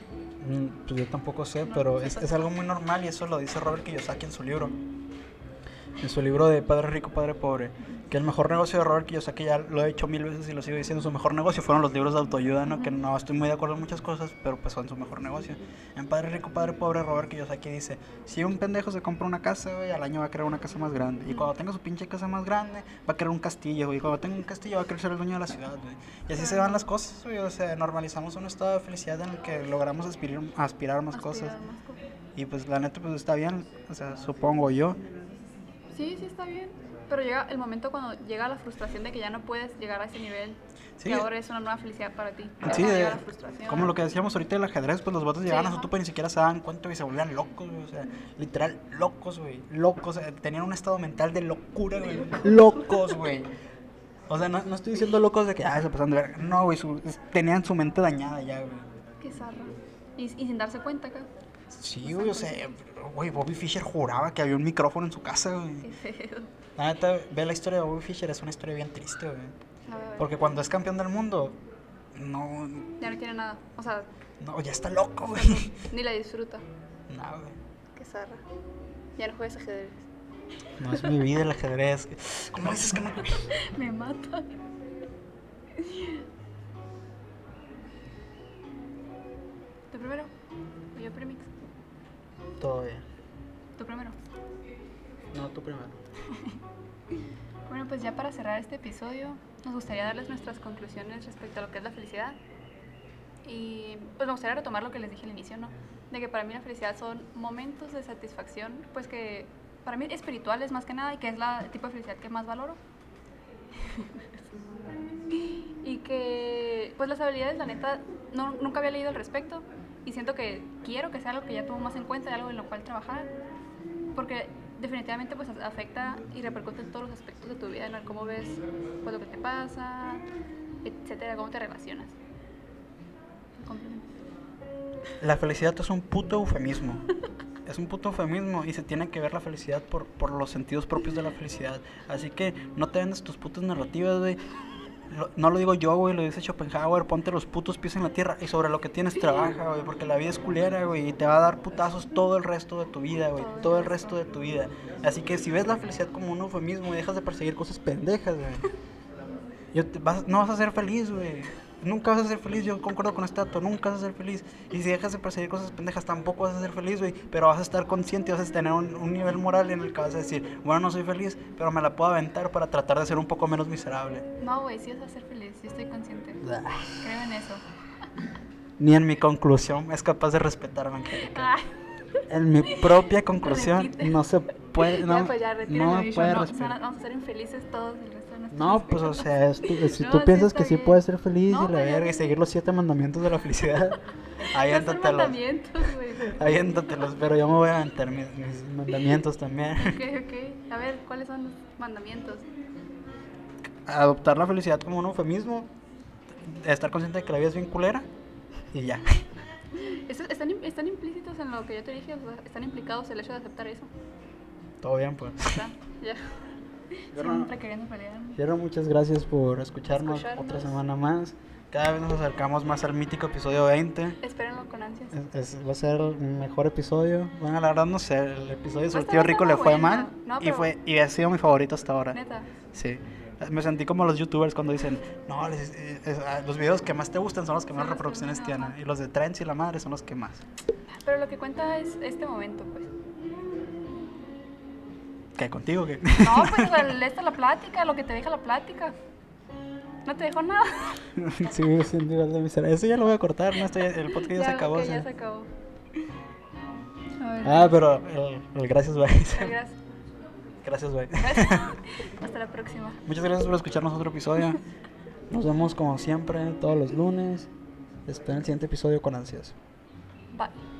Mm, Pues yo tampoco sé, No, pero no es, sepas. es algo muy normal y eso lo dice Robert Kiyosaki en su libro. En su libro de Padre Rico, Padre Pobre. Que el mejor negocio de Robert Kiyosaki, ya lo he dicho mil veces y lo sigo diciendo, su mejor negocio fueron los libros de autoayuda, ¿no? Que no estoy muy de acuerdo en muchas cosas, pero pues son su mejor negocio. En Padre Rico, Padre Pobre, Robert Kiyosaki dice, si un pendejo se compra una casa, güey, al año va a querer una casa más grande. Y cuando tenga su pinche casa más grande, va a querer un castillo, güey. Y cuando tenga un castillo, va a ser el dueño de la ciudad, güey. Y así se van las cosas, güey. O sea, normalizamos un estado de felicidad en el que logramos aspirar, aspirar más cosas. Aspirar más cosas. Y pues la neta pues está bien, o sea, supongo yo. Sí, sí está bien. Pero llega el momento cuando llega la frustración de que ya no puedes llegar a ese nivel. Sí. Que ahora es una nueva felicidad para ti. Sí, de- llega la frustración. como lo que decíamos ahorita del ajedrez, pues los vatos Sí, llegaban a su tupa y ni siquiera se daban cuenta y se volvían locos, güey, o sea, literal, locos, güey, locos, eh, tenían un estado mental de locura, güey, locos, güey. O sea, no, no estoy diciendo locos de que, ah, se pasan de ver, no, güey, su- tenían su mente dañada ya, güey. Qué zarra. Y, y sin darse cuenta acá. Sí, güey, o sea, güey, Bobby Fischer juraba que había un micrófono en su casa, güey. Qué feo. La neta, ve la historia de Bobby Fischer, es una historia bien triste, güey. Porque cuando es campeón del mundo, no, Ya no quiere nada. O sea, no, ya está loco, güey. ni la disfruta. No, güey. Qué zarra. Ya no juegas ajedrez. No es mi vida el ajedrez. ¿Cómo dices que no? [LAUGHS] Me mata. ¿Tú primero? ¿O yo premix? Todo bien. ¿Tú primero? No, tú primero. [LAUGHS] Bueno, pues ya para cerrar este episodio, nos gustaría darles nuestras conclusiones respecto a lo que es la felicidad. Y pues me gustaría retomar lo que les dije al inicio, ¿no? De que para mí la felicidad son momentos de satisfacción, pues que para mí espirituales más que nada y que es la el tipo de felicidad que más valoro. [LAUGHS] y que pues las habilidades, la neta, no, nunca había leído al respecto y siento que quiero que sea algo que ya tomo más en cuenta y algo en lo cual trabajar. Porque definitivamente pues afecta y repercute en todos los aspectos de tu vida, ¿no? Cómo ves pues, lo que te pasa, etcétera, cómo te relacionas. La felicidad es un puto eufemismo. Es un puto eufemismo y se tiene que ver la felicidad por, por los sentidos propios de la felicidad. Así que no te vendas tus putas narrativas, güey. No lo digo yo, güey, lo dice Schopenhauer. Ponte los putos pies en la tierra y sobre lo que tienes trabaja, güey. Porque la vida es culera, güey. Y te va a dar putazos todo el resto de tu vida, güey. Todo el resto de tu vida. Así que si ves la felicidad como un eufemismo y dejas de perseguir cosas pendejas, güey. No vas a ser feliz, güey. Nunca vas a ser feliz, yo concuerdo con esta dato, nunca vas a ser feliz. Y si dejas de perseguir cosas pendejas, tampoco vas a ser feliz, güey. Pero vas a estar consciente, vas a tener un, un nivel moral en el que vas a decir, bueno, no soy feliz, pero me la puedo aventar para tratar de ser un poco menos miserable. No, güey, sí vas a ser feliz, sí estoy consciente. Creo en eso. Ni en mi conclusión es capaz de respetarme, Angélica. Ay, En mi propia [LAUGHS] conclusión no se puede, no, ya, pues ya, no me puede no, respetar. vamos a ser infelices todos el resto No, pues o sea, es tu- si [LAUGHS] No, tú piensas que sí puedes ser feliz No, y la verga y seguir los siete mandamientos de la felicidad, [LAUGHS] [LAUGHS] No güey. Aviéntatelos, pero yo me voy a aventar mis, mis mandamientos también. Ok, ok. A ver, ¿cuáles son los mandamientos? Adoptar la felicidad como un eufemismo, estar consciente de que la vida es bien culera y ya. Están, están implícitos en lo que yo te dije, o sea, están implicados el hecho de aceptar eso. Todo bien, pues. Ya. Siempre queriendo pelear. Quiero muchas gracias por escucharnos, Escucharnos. otra semana más. Cada vez nos acercamos más al mítico episodio 20. Espérenlo con ansias. Es- es- va a ser el mejor episodio. Bueno, la verdad no sé, el episodio estar tío rico le fue bueno. mal No, y fue y ha sido mi favorito hasta ahora. Neta. Sí. Me sentí como los youtubers cuando dicen, no, les- eh, es- ah, los videos que más te gustan son los que más reproducciones tienen. Y los de Trends y la madre son los que más. Pero lo que cuenta es este momento, pues. ¿Qué contigo? ¿Qué? No, [LAUGHS] pues el- esta es la plática, lo que te deja la plática. No te dejó nada. [LAUGHS] sí, sí, igual de miserable. Eso ya lo voy a cortar, ¿no? Esto ya- el podcast ya, [LAUGHS] se acabó. ok, sí. ya se acabó. A ver, Ah, pero el, el gracias, bye. Gracias. gracias, bye. Gracias. Hasta la próxima. Muchas gracias por escucharnos otro episodio. Nos vemos como siempre todos los lunes. Esperen el siguiente episodio con ansias. Bye.